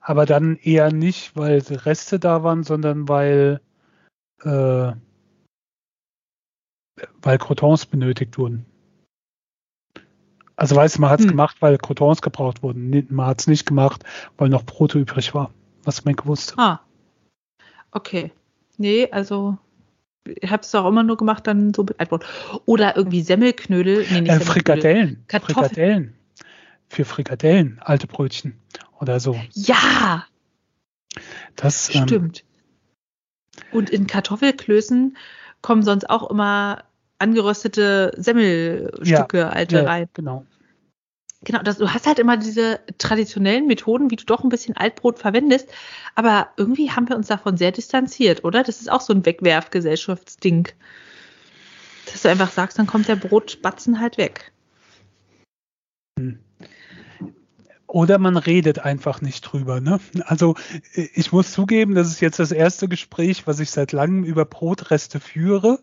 Speaker 1: Aber dann eher nicht, weil Reste da waren, sondern weil, äh, weil Croutons benötigt wurden. Also weißt du, man hat es
Speaker 3: Hm.
Speaker 1: gemacht, weil Croutons gebraucht wurden. Man hat es nicht gemacht, weil noch Brot übrig war. Was man gewusst.
Speaker 3: Ah. Okay. Nee, also ich habe es auch immer nur gemacht, dann so mit Altbrot. Oder irgendwie Semmelknödel. Nee, nicht
Speaker 1: Äh. Frikadellen.
Speaker 3: Kartoffel-
Speaker 1: Frikadellen. Für Frikadellen, alte Brötchen oder so.
Speaker 3: Ja,
Speaker 1: Das, ähm,
Speaker 3: stimmt. Und in Kartoffelklößen kommen sonst auch immer angeröstete Semmelstücke, alte
Speaker 1: ja,
Speaker 3: rein.
Speaker 1: genau.
Speaker 3: Genau, das, du hast halt immer diese traditionellen Methoden, wie du doch ein bisschen Altbrot verwendest, aber irgendwie haben wir uns davon sehr distanziert, oder? Das ist auch so ein Wegwerfgesellschaftsding. Dass du einfach sagst, dann kommt der Brotbatzen halt weg.
Speaker 1: Oder man redet einfach nicht drüber. Ne? Also ich muss zugeben, das ist jetzt das erste Gespräch, was ich seit langem über Brotreste führe.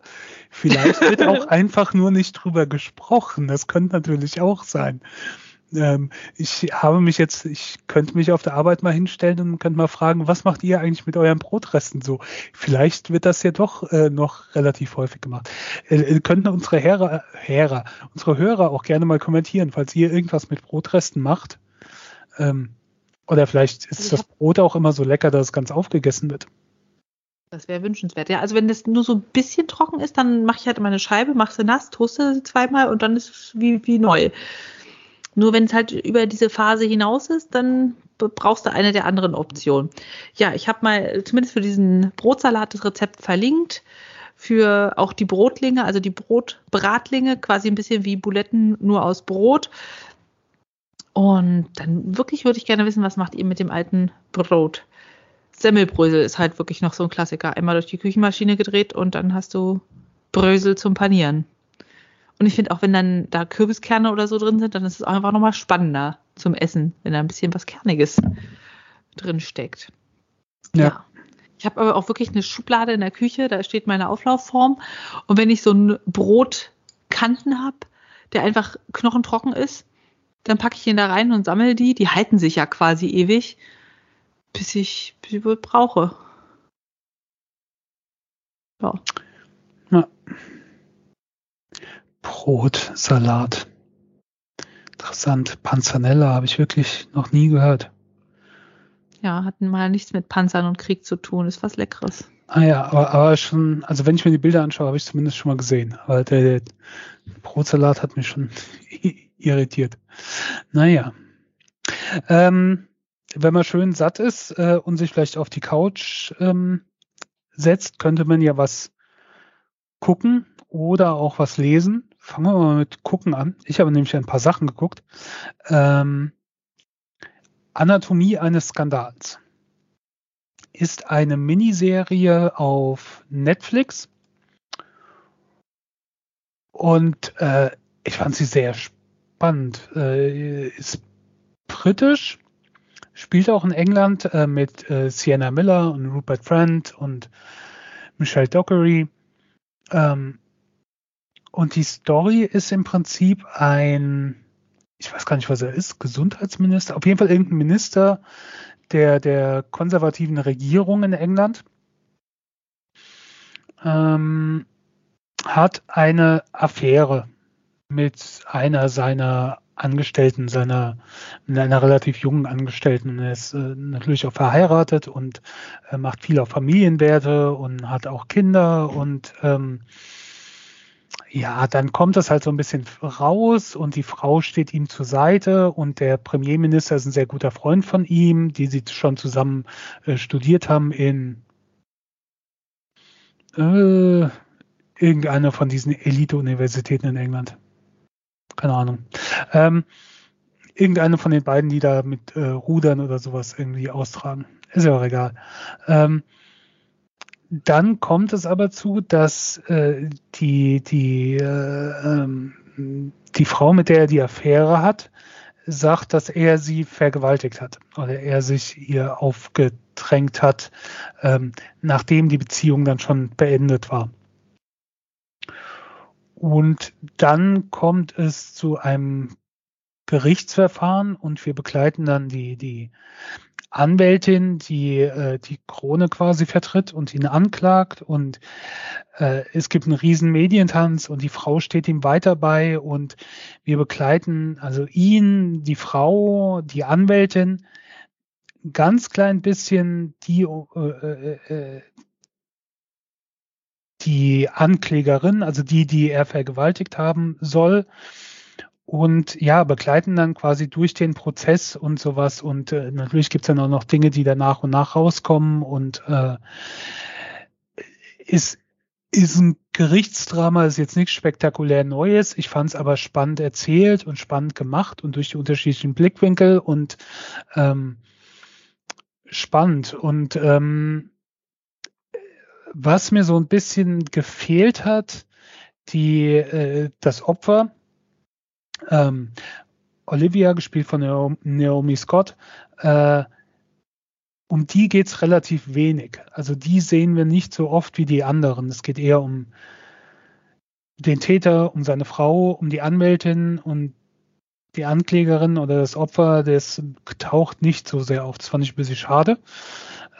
Speaker 1: Vielleicht wird auch einfach nur nicht drüber gesprochen. Das könnte natürlich auch sein. ähm, ich habe mich jetzt, ich könnte mich auf der Arbeit mal hinstellen und könnte mal fragen, was macht ihr eigentlich mit euren Brotresten so? Vielleicht wird das ja doch äh, noch relativ häufig gemacht. Äh, äh könnten unsere Hörer, Hörer, unsere Hörer auch gerne mal kommentieren, falls ihr irgendwas mit Brotresten macht. Ähm, oder vielleicht ist also das Brot auch immer so lecker, dass es ganz aufgegessen wird.
Speaker 3: Das wäre wünschenswert. Ja, also wenn das nur so ein bisschen trocken ist, dann mache ich halt immer eine Scheibe, mache sie nass, toaste sie zweimal und dann ist es wie, wie neu. Nur wenn es halt über diese Phase hinaus ist, dann brauchst du eine der anderen Optionen. Ja, ich habe mal zumindest für diesen Brotsalat das Rezept verlinkt. Für auch die Brotlinge, also die Brotbratlinge, quasi ein bisschen wie Buletten nur aus Brot. Und dann wirklich würde ich gerne wissen, was macht ihr mit dem alten Brot? Semmelbrösel ist halt wirklich noch so ein Klassiker. Einmal durch die Küchenmaschine gedreht und dann hast du Brösel zum Panieren. Und ich finde auch, wenn dann da Kürbiskerne oder so drin sind, dann ist es einfach nochmal spannender zum Essen, wenn da ein bisschen was Kerniges drin steckt. Ja. ja. Ich habe aber auch wirklich eine Schublade in der Küche, da steht meine Auflaufform. Und wenn ich so einen Brotkanten habe, der einfach knochentrocken ist, dann packe ich ihn da rein und sammle die. Die halten sich ja quasi ewig, bis ich sie wohl brauche.
Speaker 1: Ja. ja. Brot, Salat. Interessant. Panzanella habe ich wirklich noch nie gehört.
Speaker 3: Ja, hatten mal nichts mit Panzern und Krieg zu tun. Ist was Leckeres.
Speaker 1: Ah ja, aber, aber schon, also wenn ich mir die Bilder anschaue, habe ich zumindest schon mal gesehen. Aber der, der Brotsalat hat mich schon irritiert. Naja. Ähm, wenn man schön satt ist äh, und sich vielleicht auf die Couch ähm, setzt, könnte man ja was gucken oder auch was lesen. Fangen wir mal mit gucken an. Ich habe nämlich ein paar Sachen geguckt. Ähm, Anatomie eines Skandals ist eine Miniserie auf Netflix und äh, ich fand sie sehr spannend. Äh, ist britisch, spielt auch in England äh, mit äh, Sienna Miller und Rupert Friend und Michelle Dockery. Ähm, und die Story ist im Prinzip ein, ich weiß gar nicht, was er ist, Gesundheitsminister, auf jeden Fall irgendein Minister der, der konservativen Regierung in England. Ähm, hat eine Affäre mit einer seiner Angestellten, seiner, einer relativ jungen Angestellten. Er ist äh, natürlich auch verheiratet und äh, macht viel auf Familienwerte und hat auch Kinder und ähm, ja, dann kommt das halt so ein bisschen raus und die Frau steht ihm zur Seite und der Premierminister ist ein sehr guter Freund von ihm, die sie schon zusammen äh, studiert haben in äh, irgendeiner von diesen Elite-Universitäten in England. Keine Ahnung. Ähm, irgendeine von den beiden, die da mit äh, Rudern oder sowas irgendwie austragen. Ist ja auch egal. Ähm, dann kommt es aber zu, dass äh, die, die, äh, ähm, die Frau, mit der er die Affäre hat, sagt, dass er sie vergewaltigt hat oder er sich ihr aufgedrängt hat, ähm, nachdem die Beziehung dann schon beendet war. Und dann kommt es zu einem Gerichtsverfahren und wir begleiten dann die, die Anwältin, die äh, die Krone quasi vertritt und ihn anklagt. Und äh, es gibt einen riesen Medientanz und die Frau steht ihm weiter bei und wir begleiten also ihn, die Frau, die Anwältin, ganz klein bisschen die äh, äh, äh die Anklägerin, also die, die er vergewaltigt haben soll und ja, begleiten dann quasi durch den Prozess und sowas. Und äh, natürlich gibt's dann auch noch Dinge, die dann nach und nach rauskommen und äh, ist, ist ein Gerichtsdrama, ist jetzt nichts spektakulär Neues. Ich fand es aber spannend erzählt und spannend gemacht und durch die unterschiedlichen Blickwinkel und ähm, spannend. Und ähm, was mir so ein bisschen gefehlt hat, die äh, das Opfer, ähm, Olivia, gespielt von Naomi Scott, äh, um die geht's relativ wenig. Also die sehen wir nicht so oft wie die anderen. Es geht eher um den Täter, um seine Frau, um die Anwältin und die Anklägerin oder das Opfer, das taucht nicht so sehr auf. Das fand ich ein bisschen schade.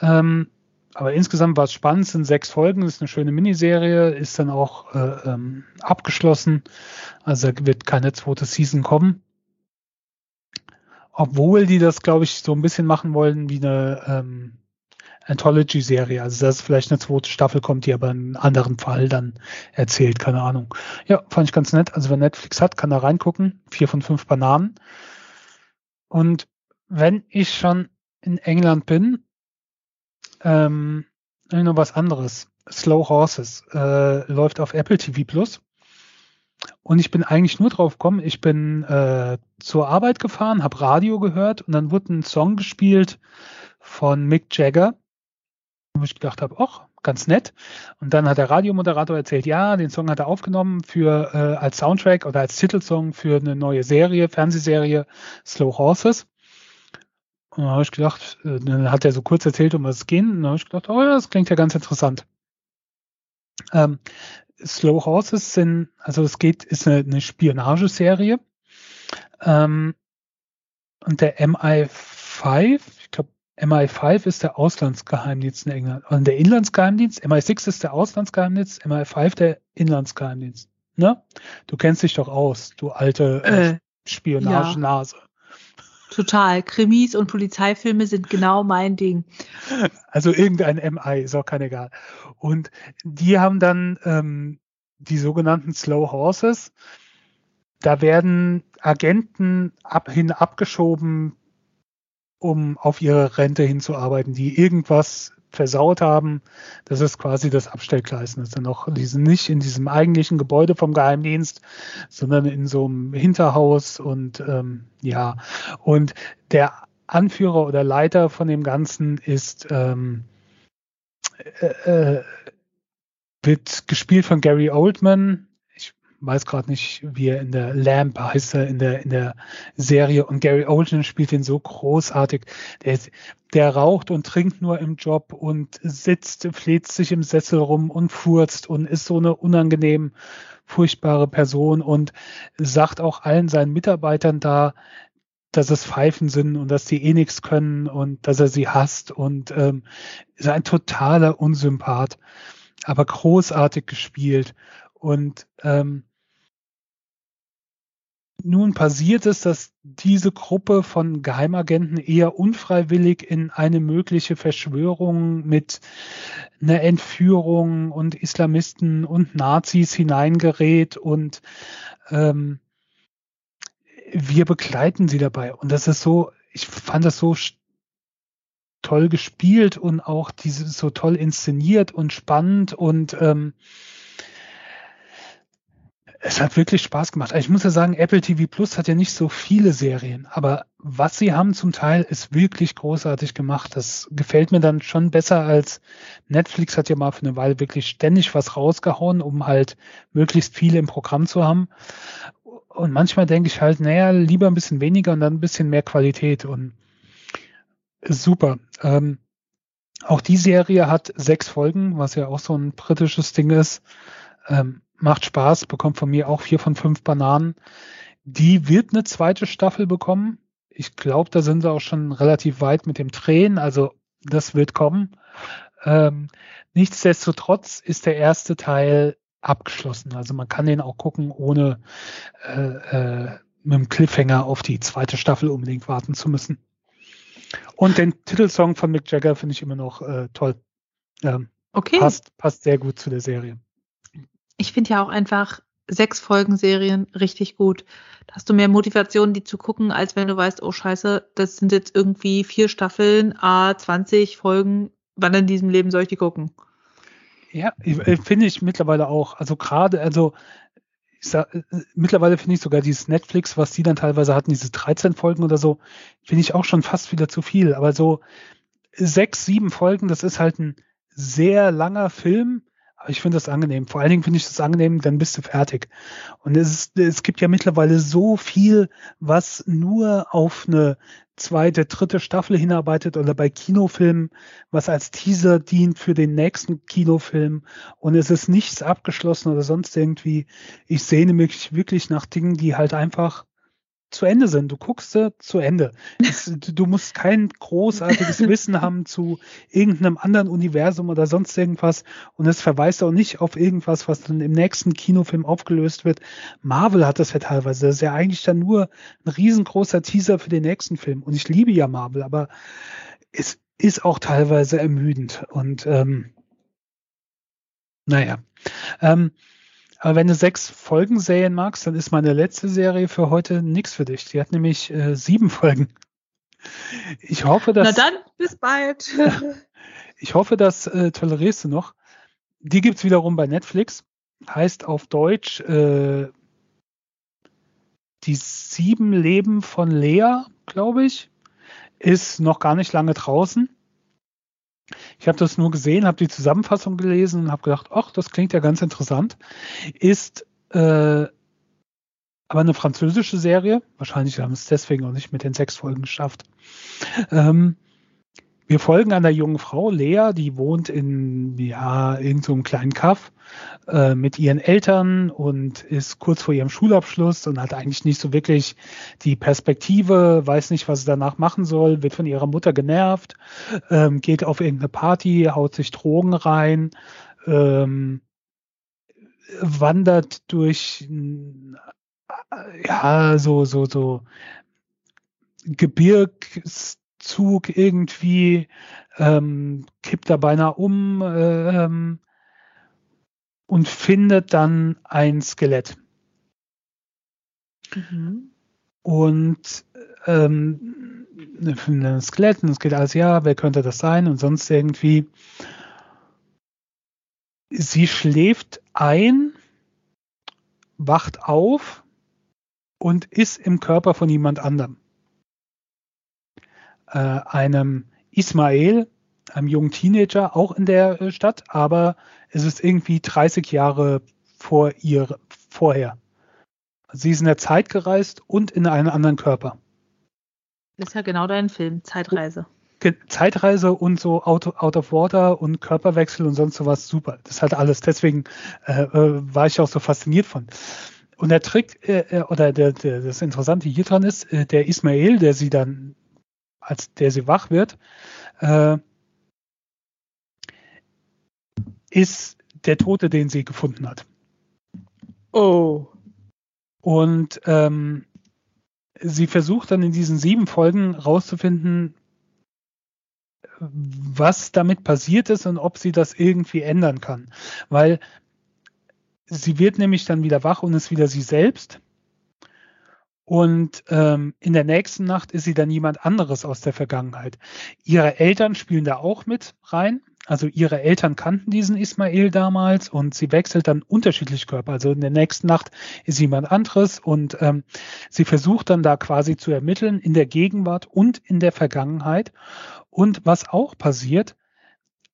Speaker 1: Ähm, aber insgesamt war es spannend, sind sechs Folgen, ist eine schöne Miniserie, ist dann auch äh, ähm, abgeschlossen. Also wird keine zweite Season kommen. Obwohl die das, glaube ich, so ein bisschen machen wollen wie eine ähm, Anthology-Serie. Also dass vielleicht eine zweite Staffel kommt, die aber einen anderen Fall dann erzählt, keine Ahnung. Ja, fand ich ganz nett. Also wer Netflix hat, kann da reingucken. Vier von fünf Bananen. Und wenn ich schon in England bin, ähm, noch was anderes. Slow Horses äh, läuft auf Apple TV Plus. Und ich bin eigentlich nur drauf gekommen, ich bin äh, zur Arbeit gefahren, habe Radio gehört und dann wurde ein Song gespielt von Mick Jagger, wo ich gedacht habe, ach, ganz nett. Und dann hat der Radiomoderator erzählt, ja, den Song hat er aufgenommen für äh, als Soundtrack oder als Titelsong für eine neue Serie, Fernsehserie Slow Horses. Und dann habe ich gedacht, äh, dann hat er so kurz erzählt, um was es geht. Und dann habe ich gedacht, oh ja, das klingt ja ganz interessant. Ähm, Slow Horses sind, also es geht, ist eine, eine Spionageserie. Ähm, und der MI5, ich glaube, MI5 ist der Auslandsgeheimdienst in England. Und der Inlandsgeheimdienst, MI6 ist der Auslandsgeheimdienst, MI5 der Inlandsgeheimdienst. Ne? Du kennst dich doch aus, du alte äh, äh Spionagenase. Ja.
Speaker 3: Total. Krimis und Polizeifilme sind genau mein Ding.
Speaker 1: Also irgendein MI, ist auch kein egal. Und die haben dann ähm, die sogenannten Slow Horses. Da werden Agenten ab, hin abgeschoben, um auf ihre Rente hinzuarbeiten, die irgendwas versaut haben. Das ist quasi das Abstellgleis. Das ist dann noch, die sind nicht in diesem eigentlichen Gebäude vom Geheimdienst, sondern in so einem Hinterhaus und ähm, ja. Und der Anführer oder Leiter von dem Ganzen ist ähm, äh, äh, wird gespielt von Gary Oldman, weiß gerade nicht, wie er in der Lamp heißt er in der in der Serie und Gary Oldman spielt ihn so großartig. Der, der raucht und trinkt nur im Job und sitzt, fleht sich im Sessel rum und furzt und ist so eine unangenehm furchtbare Person und sagt auch allen seinen Mitarbeitern da, dass es Pfeifen sind und dass die eh nichts können und dass er sie hasst und ähm, ist ein totaler Unsympath, aber großartig gespielt. Und ähm, nun passiert es, dass diese Gruppe von Geheimagenten eher unfreiwillig in eine mögliche Verschwörung mit einer Entführung und Islamisten und Nazis hineingerät und ähm, wir begleiten sie dabei. Und das ist so, ich fand das so toll gespielt und auch diese so toll inszeniert und spannend und ähm, es hat wirklich Spaß gemacht. Ich muss ja sagen, Apple TV Plus hat ja nicht so viele Serien, aber was sie haben zum Teil ist wirklich großartig gemacht. Das gefällt mir dann schon besser als Netflix hat ja mal für eine Weile wirklich ständig was rausgehauen, um halt möglichst viele im Programm zu haben. Und manchmal denke ich halt, naja, lieber ein bisschen weniger und dann ein bisschen mehr Qualität und super. Ähm, auch die Serie hat sechs Folgen, was ja auch so ein britisches Ding ist. Ähm, macht Spaß, bekommt von mir auch vier von fünf Bananen. Die wird eine zweite Staffel bekommen. Ich glaube, da sind sie auch schon relativ weit mit dem Drehen, also das wird kommen. Ähm, nichtsdestotrotz ist der erste Teil abgeschlossen. Also man kann den auch gucken, ohne äh, äh, mit dem Cliffhanger auf die zweite Staffel unbedingt warten zu müssen. Und den Titelsong von Mick Jagger finde ich immer noch äh, toll. Ähm, okay. Passt, passt sehr gut zu der Serie
Speaker 3: ich finde ja auch einfach sechs Folgen Serien richtig gut. Da hast du mehr Motivation, die zu gucken, als wenn du weißt, oh scheiße, das sind jetzt irgendwie vier Staffeln, a 20 Folgen. Wann in diesem Leben soll ich die gucken?
Speaker 1: Ja, finde ich mittlerweile auch. Also gerade, also ich sag, äh, mittlerweile finde ich sogar dieses Netflix, was die dann teilweise hatten, diese 13 Folgen oder so, finde ich auch schon fast wieder zu viel. Aber so sechs, sieben Folgen, das ist halt ein sehr langer Film, ich finde das angenehm. Vor allen Dingen finde ich das angenehm, dann bist du fertig. Und es, ist, es gibt ja mittlerweile so viel, was nur auf eine zweite, dritte Staffel hinarbeitet oder bei Kinofilmen, was als Teaser dient für den nächsten Kinofilm. Und es ist nichts abgeschlossen oder sonst irgendwie. Ich sehne mich wirklich nach Dingen, die halt einfach zu Ende sind. Du guckst sie zu Ende. Es, du musst kein großartiges Wissen haben zu irgendeinem anderen Universum oder sonst irgendwas. Und es verweist auch nicht auf irgendwas, was dann im nächsten Kinofilm aufgelöst wird. Marvel hat das ja teilweise. Das ist ja eigentlich dann nur ein riesengroßer Teaser für den nächsten Film. Und ich liebe ja Marvel, aber es ist auch teilweise ermüdend. Und ähm, naja. Ähm, aber wenn du sechs Folgen sehen magst, dann ist meine letzte Serie für heute nichts für dich. Die hat nämlich äh, sieben Folgen. Ich hoffe, dass.
Speaker 3: Na dann, bis bald.
Speaker 1: ich hoffe, das äh, tolerierst du noch. Die gibt's wiederum bei Netflix. Heißt auf Deutsch äh, Die sieben Leben von Lea, glaube ich. Ist noch gar nicht lange draußen. Ich habe das nur gesehen, habe die Zusammenfassung gelesen und habe gedacht, ach, das klingt ja ganz interessant. Ist äh, aber eine französische Serie. Wahrscheinlich haben es deswegen auch nicht mit den sechs Folgen geschafft. Ähm, wir folgen einer jungen Frau, Lea, die wohnt in ja, irgendeinem so kleinen Kaff äh, mit ihren Eltern und ist kurz vor ihrem Schulabschluss und hat eigentlich nicht so wirklich die Perspektive, weiß nicht, was sie danach machen soll, wird von ihrer Mutter genervt, ähm, geht auf irgendeine Party, haut sich Drogen rein, ähm, wandert durch äh, ja so so so Gebirgs Zug irgendwie, ähm, kippt da beinahe um äh, ähm, und findet dann ein Skelett. Mhm. Und ähm, ein Skelett und es geht alles, ja, wer könnte das sein und sonst irgendwie. Sie schläft ein, wacht auf und ist im Körper von jemand anderem äh, einem Ismail, einem jungen Teenager, auch in der äh, Stadt, aber es ist irgendwie 30 Jahre vor ihr vorher. Sie ist in der Zeit gereist und in einen anderen Körper.
Speaker 3: Das ist ja genau dein Film, Zeitreise.
Speaker 1: Zeitreise und so out, out of water und Körperwechsel und sonst sowas super. Das hat alles. Deswegen äh, äh, war ich auch so fasziniert von. Und der Trick äh, äh oder der, der, das Interessante hier dran ist, äh, der Ismail, der sie dann als der sie wach wird, äh, ist der Tote, den sie gefunden hat.
Speaker 3: Oh.
Speaker 1: Und ähm, sie versucht dann in diesen sieben Folgen rauszufinden, was damit passiert ist und ob sie das irgendwie ändern kann. Weil sie wird nämlich dann wieder wach und ist wieder sie selbst. Und ähm, in der nächsten Nacht ist sie dann jemand anderes aus der Vergangenheit. Ihre Eltern spielen da auch mit rein. Also ihre Eltern kannten diesen Ismail damals und sie wechselt dann unterschiedlich Körper. Also in der nächsten Nacht ist jemand anderes und ähm, sie versucht dann da quasi zu ermitteln in der Gegenwart und in der Vergangenheit. Und was auch passiert,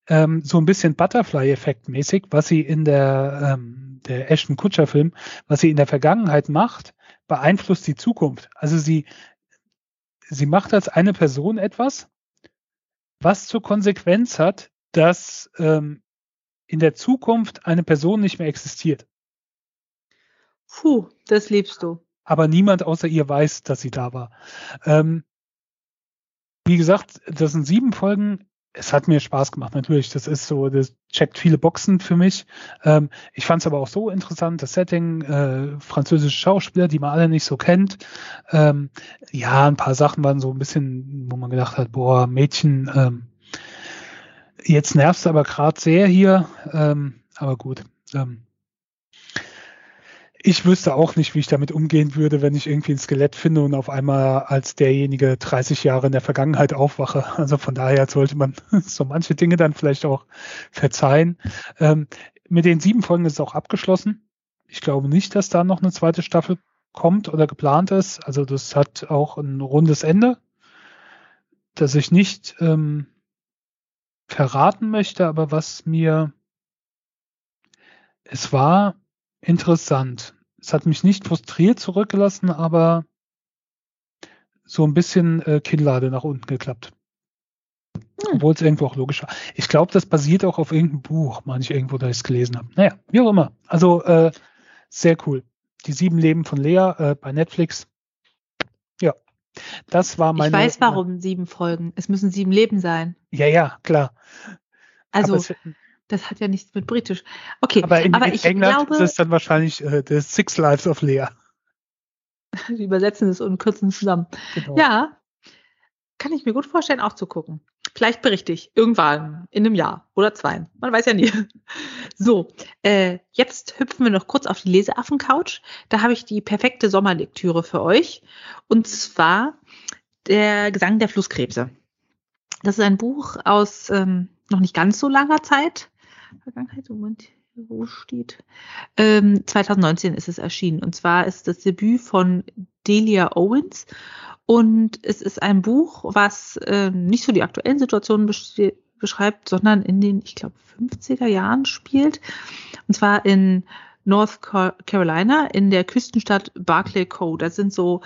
Speaker 1: ähm, so ein bisschen Butterfly-Effekt mäßig, was sie in der, ähm, der Ashton Kutscher Film, was sie in der Vergangenheit macht, beeinflusst die Zukunft. Also sie, sie macht als eine Person etwas, was zur Konsequenz hat, dass ähm, in der Zukunft eine Person nicht mehr existiert.
Speaker 3: Puh, das liebst du.
Speaker 1: Aber niemand außer ihr weiß, dass sie da war. Ähm, wie gesagt, das sind sieben Folgen es hat mir Spaß gemacht, natürlich. Das ist so, das checkt viele Boxen für mich. Ähm, ich fand es aber auch so interessant, das Setting, äh, französische Schauspieler, die man alle nicht so kennt. Ähm, ja, ein paar Sachen waren so ein bisschen, wo man gedacht hat, boah, Mädchen, ähm, jetzt nervst du aber gerade sehr hier. Ähm, aber gut. Ich wüsste auch nicht, wie ich damit umgehen würde, wenn ich irgendwie ein Skelett finde und auf einmal als derjenige 30 Jahre in der Vergangenheit aufwache. Also von daher sollte man so manche Dinge dann vielleicht auch verzeihen. Ähm, mit den sieben Folgen ist es auch abgeschlossen. Ich glaube nicht, dass da noch eine zweite Staffel kommt oder geplant ist. Also das hat auch ein rundes Ende, das ich nicht ähm, verraten möchte, aber was mir es war interessant. Es hat mich nicht frustriert zurückgelassen, aber so ein bisschen äh, Kinnlade nach unten geklappt. Hm. Obwohl es irgendwo auch logisch war. Ich glaube, das basiert auch auf irgendeinem Buch, meine ich irgendwo, da ich es gelesen habe. Naja, wie auch immer. Also äh, sehr cool. Die sieben Leben von Lea äh, bei Netflix. Ja. Das war meine.
Speaker 3: Ich weiß, warum sieben Folgen. Es müssen sieben Leben sein.
Speaker 1: Ja, ja, klar.
Speaker 3: Also, es, das hat ja nichts mit britisch. Okay,
Speaker 1: aber in,
Speaker 3: aber
Speaker 1: in
Speaker 3: ich
Speaker 1: England
Speaker 3: glaube,
Speaker 1: ist es dann wahrscheinlich äh, The Six Lives of Lea.
Speaker 3: die übersetzen es und kürzen es zusammen.
Speaker 1: Genau.
Speaker 3: Ja, kann ich mir gut vorstellen, auch zu gucken. Vielleicht berichte ich irgendwann in einem Jahr oder zwei. Man weiß ja nie. So, äh, jetzt hüpfen wir noch kurz auf die Leseaffen-Couch. Da habe ich die perfekte Sommerlektüre für euch. Und zwar der Gesang der Flusskrebse. Das ist ein Buch aus ähm, noch nicht ganz so langer Zeit. Vergangenheit, Moment, wo steht? Ähm, 2019 ist es erschienen. Und zwar ist das Debüt von Delia Owens. Und es ist ein Buch, was äh, nicht so die aktuellen Situationen besch- beschreibt, sondern in den, ich glaube, 50er Jahren spielt. Und zwar in North Carolina, in der Küstenstadt Barclay Cove. Das sind so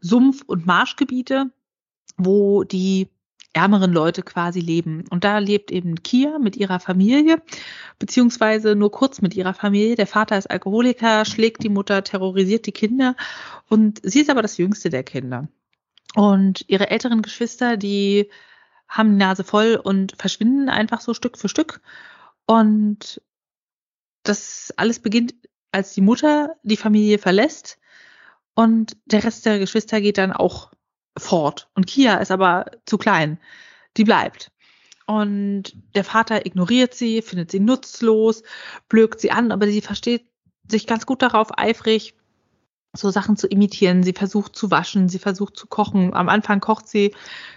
Speaker 3: Sumpf- und Marschgebiete, wo die ärmeren Leute quasi leben. Und da lebt eben Kia mit ihrer Familie, beziehungsweise nur kurz mit ihrer Familie. Der Vater ist Alkoholiker, schlägt die Mutter, terrorisiert die Kinder und sie ist aber das jüngste der Kinder. Und ihre älteren Geschwister, die haben die Nase voll und verschwinden einfach so Stück für Stück. Und das alles beginnt, als die Mutter die Familie verlässt und der Rest der Geschwister geht dann auch fort. Und Kia ist aber zu klein. Die bleibt. Und der Vater ignoriert sie, findet sie nutzlos, blökt sie an, aber sie versteht sich ganz gut darauf, eifrig so Sachen zu imitieren. Sie versucht zu waschen, sie versucht zu kochen. Am Anfang kocht sie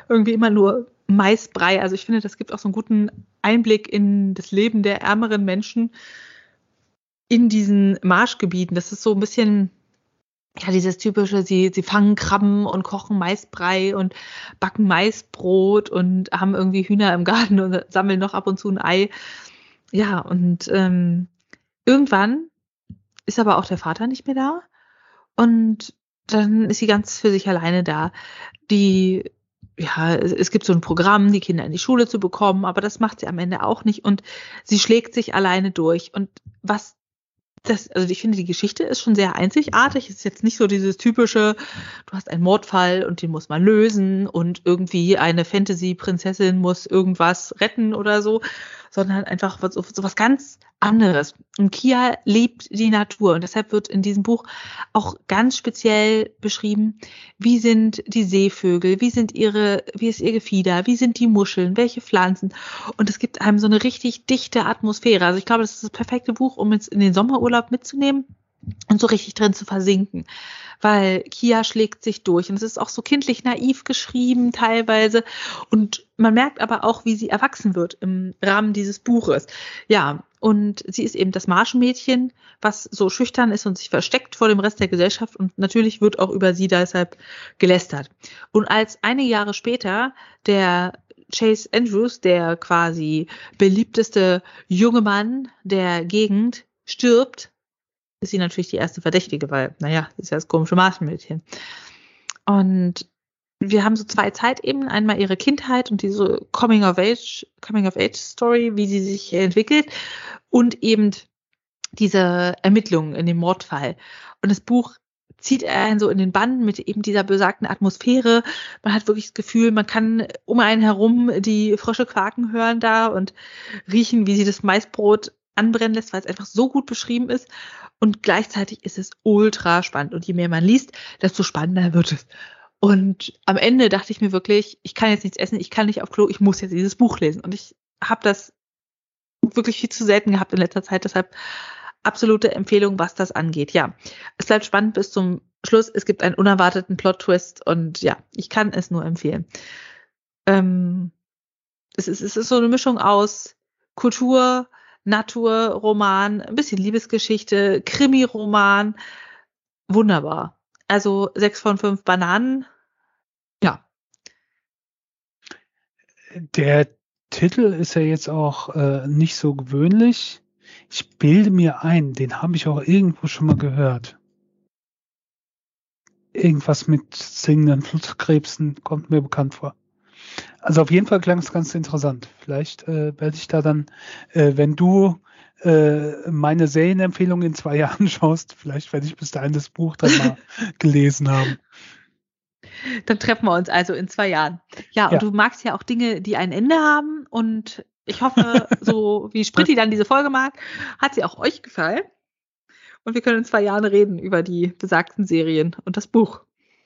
Speaker 3: irgendwie immer nur Maisbrei. Also ich finde, das gibt auch so einen guten Einblick in das Leben der ärmeren Menschen in diesen Marschgebieten. Das ist so ein bisschen ja, dieses typische, sie, sie fangen Krabben und kochen Maisbrei und backen Maisbrot und haben irgendwie Hühner im Garten und sammeln noch ab und zu ein Ei. Ja, und ähm, irgendwann ist aber auch der Vater nicht mehr da. Und dann ist sie ganz für sich alleine da. Die, ja, es, gibt so ein Programm, die Kinder in die Schule zu bekommen, aber das macht sie am Ende auch nicht. Und sie schlägt sich alleine durch. Und was das, also ich finde, die Geschichte ist schon sehr einzigartig. Es ist jetzt nicht so dieses typische, du hast einen Mordfall und den muss man lösen und irgendwie eine Fantasy-Prinzessin muss irgendwas retten oder so, sondern einfach was, so was ganz anderes. Und Kia liebt die Natur und deshalb wird in diesem Buch auch ganz speziell beschrieben, wie sind die Seevögel, wie sind ihre, wie ist ihr Gefieder, wie sind die Muscheln, welche Pflanzen. Und es gibt einem so eine richtig dichte Atmosphäre. Also ich glaube, das ist das perfekte Buch, um jetzt in den Sommerurlaub mitzunehmen und so richtig drin zu versinken. Weil Kia schlägt sich durch und es ist auch so kindlich naiv geschrieben teilweise und man merkt aber auch, wie sie erwachsen wird im Rahmen dieses Buches. Ja, und sie ist eben das Marschmädchen, was so schüchtern ist und sich versteckt vor dem Rest der Gesellschaft und natürlich wird auch über sie deshalb gelästert. Und als einige Jahre später der Chase Andrews, der quasi beliebteste junge Mann der Gegend, stirbt, ist sie natürlich die erste Verdächtige, weil, naja, ist ja das komische Marschmädchen. Und wir haben so zwei Zeitebenen, einmal ihre Kindheit und diese Coming of Age, Coming of Age Story, wie sie sich entwickelt und eben diese Ermittlungen in dem Mordfall. Und das Buch zieht einen so in den Bann mit eben dieser besagten Atmosphäre. Man hat wirklich das Gefühl, man kann um einen herum die Frösche quaken hören da und riechen, wie sie das Maisbrot anbrennen lässt, weil es einfach so gut beschrieben ist. Und gleichzeitig ist es ultra spannend. Und je mehr man liest, desto spannender wird es. Und am Ende dachte ich mir wirklich, ich kann jetzt nichts essen, ich kann nicht auf Klo, ich muss jetzt dieses Buch lesen. Und ich habe das wirklich viel zu selten gehabt in letzter Zeit. Deshalb absolute Empfehlung, was das angeht. Ja, es bleibt spannend bis zum Schluss. Es gibt einen unerwarteten Plot-Twist und ja, ich kann es nur empfehlen. Ähm, es, ist, es ist so eine Mischung aus Kultur, Naturroman, ein bisschen Liebesgeschichte, Krimi-Roman. Wunderbar. Also sechs von fünf Bananen. Ja.
Speaker 1: Der Titel ist ja jetzt auch äh, nicht so gewöhnlich. Ich bilde mir ein, den habe ich auch irgendwo schon mal gehört. Irgendwas mit singenden Flusskrebsen kommt mir bekannt vor. Also auf jeden Fall klang es ganz interessant. Vielleicht äh, werde ich da dann, äh, wenn du äh, meine Serienempfehlung in zwei Jahren schaust, vielleicht werde ich bis dahin das Buch dann mal gelesen haben.
Speaker 3: Dann treffen wir uns also in zwei Jahren. Ja, und
Speaker 1: Ja.
Speaker 3: du magst ja auch Dinge, die ein Ende haben. Und ich hoffe, so wie Spritti dann diese Folge mag, hat sie auch euch gefallen. Und wir können in zwei Jahren reden über die besagten Serien und das Buch.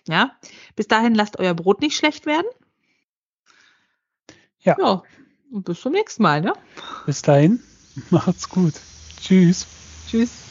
Speaker 3: Ja, bis dahin lasst euer Brot nicht schlecht werden.
Speaker 1: Ja.
Speaker 3: Ja, und bis zum nächsten Mal, ne?
Speaker 1: Bis dahin, macht's gut. Tschüss.
Speaker 3: Tschüss.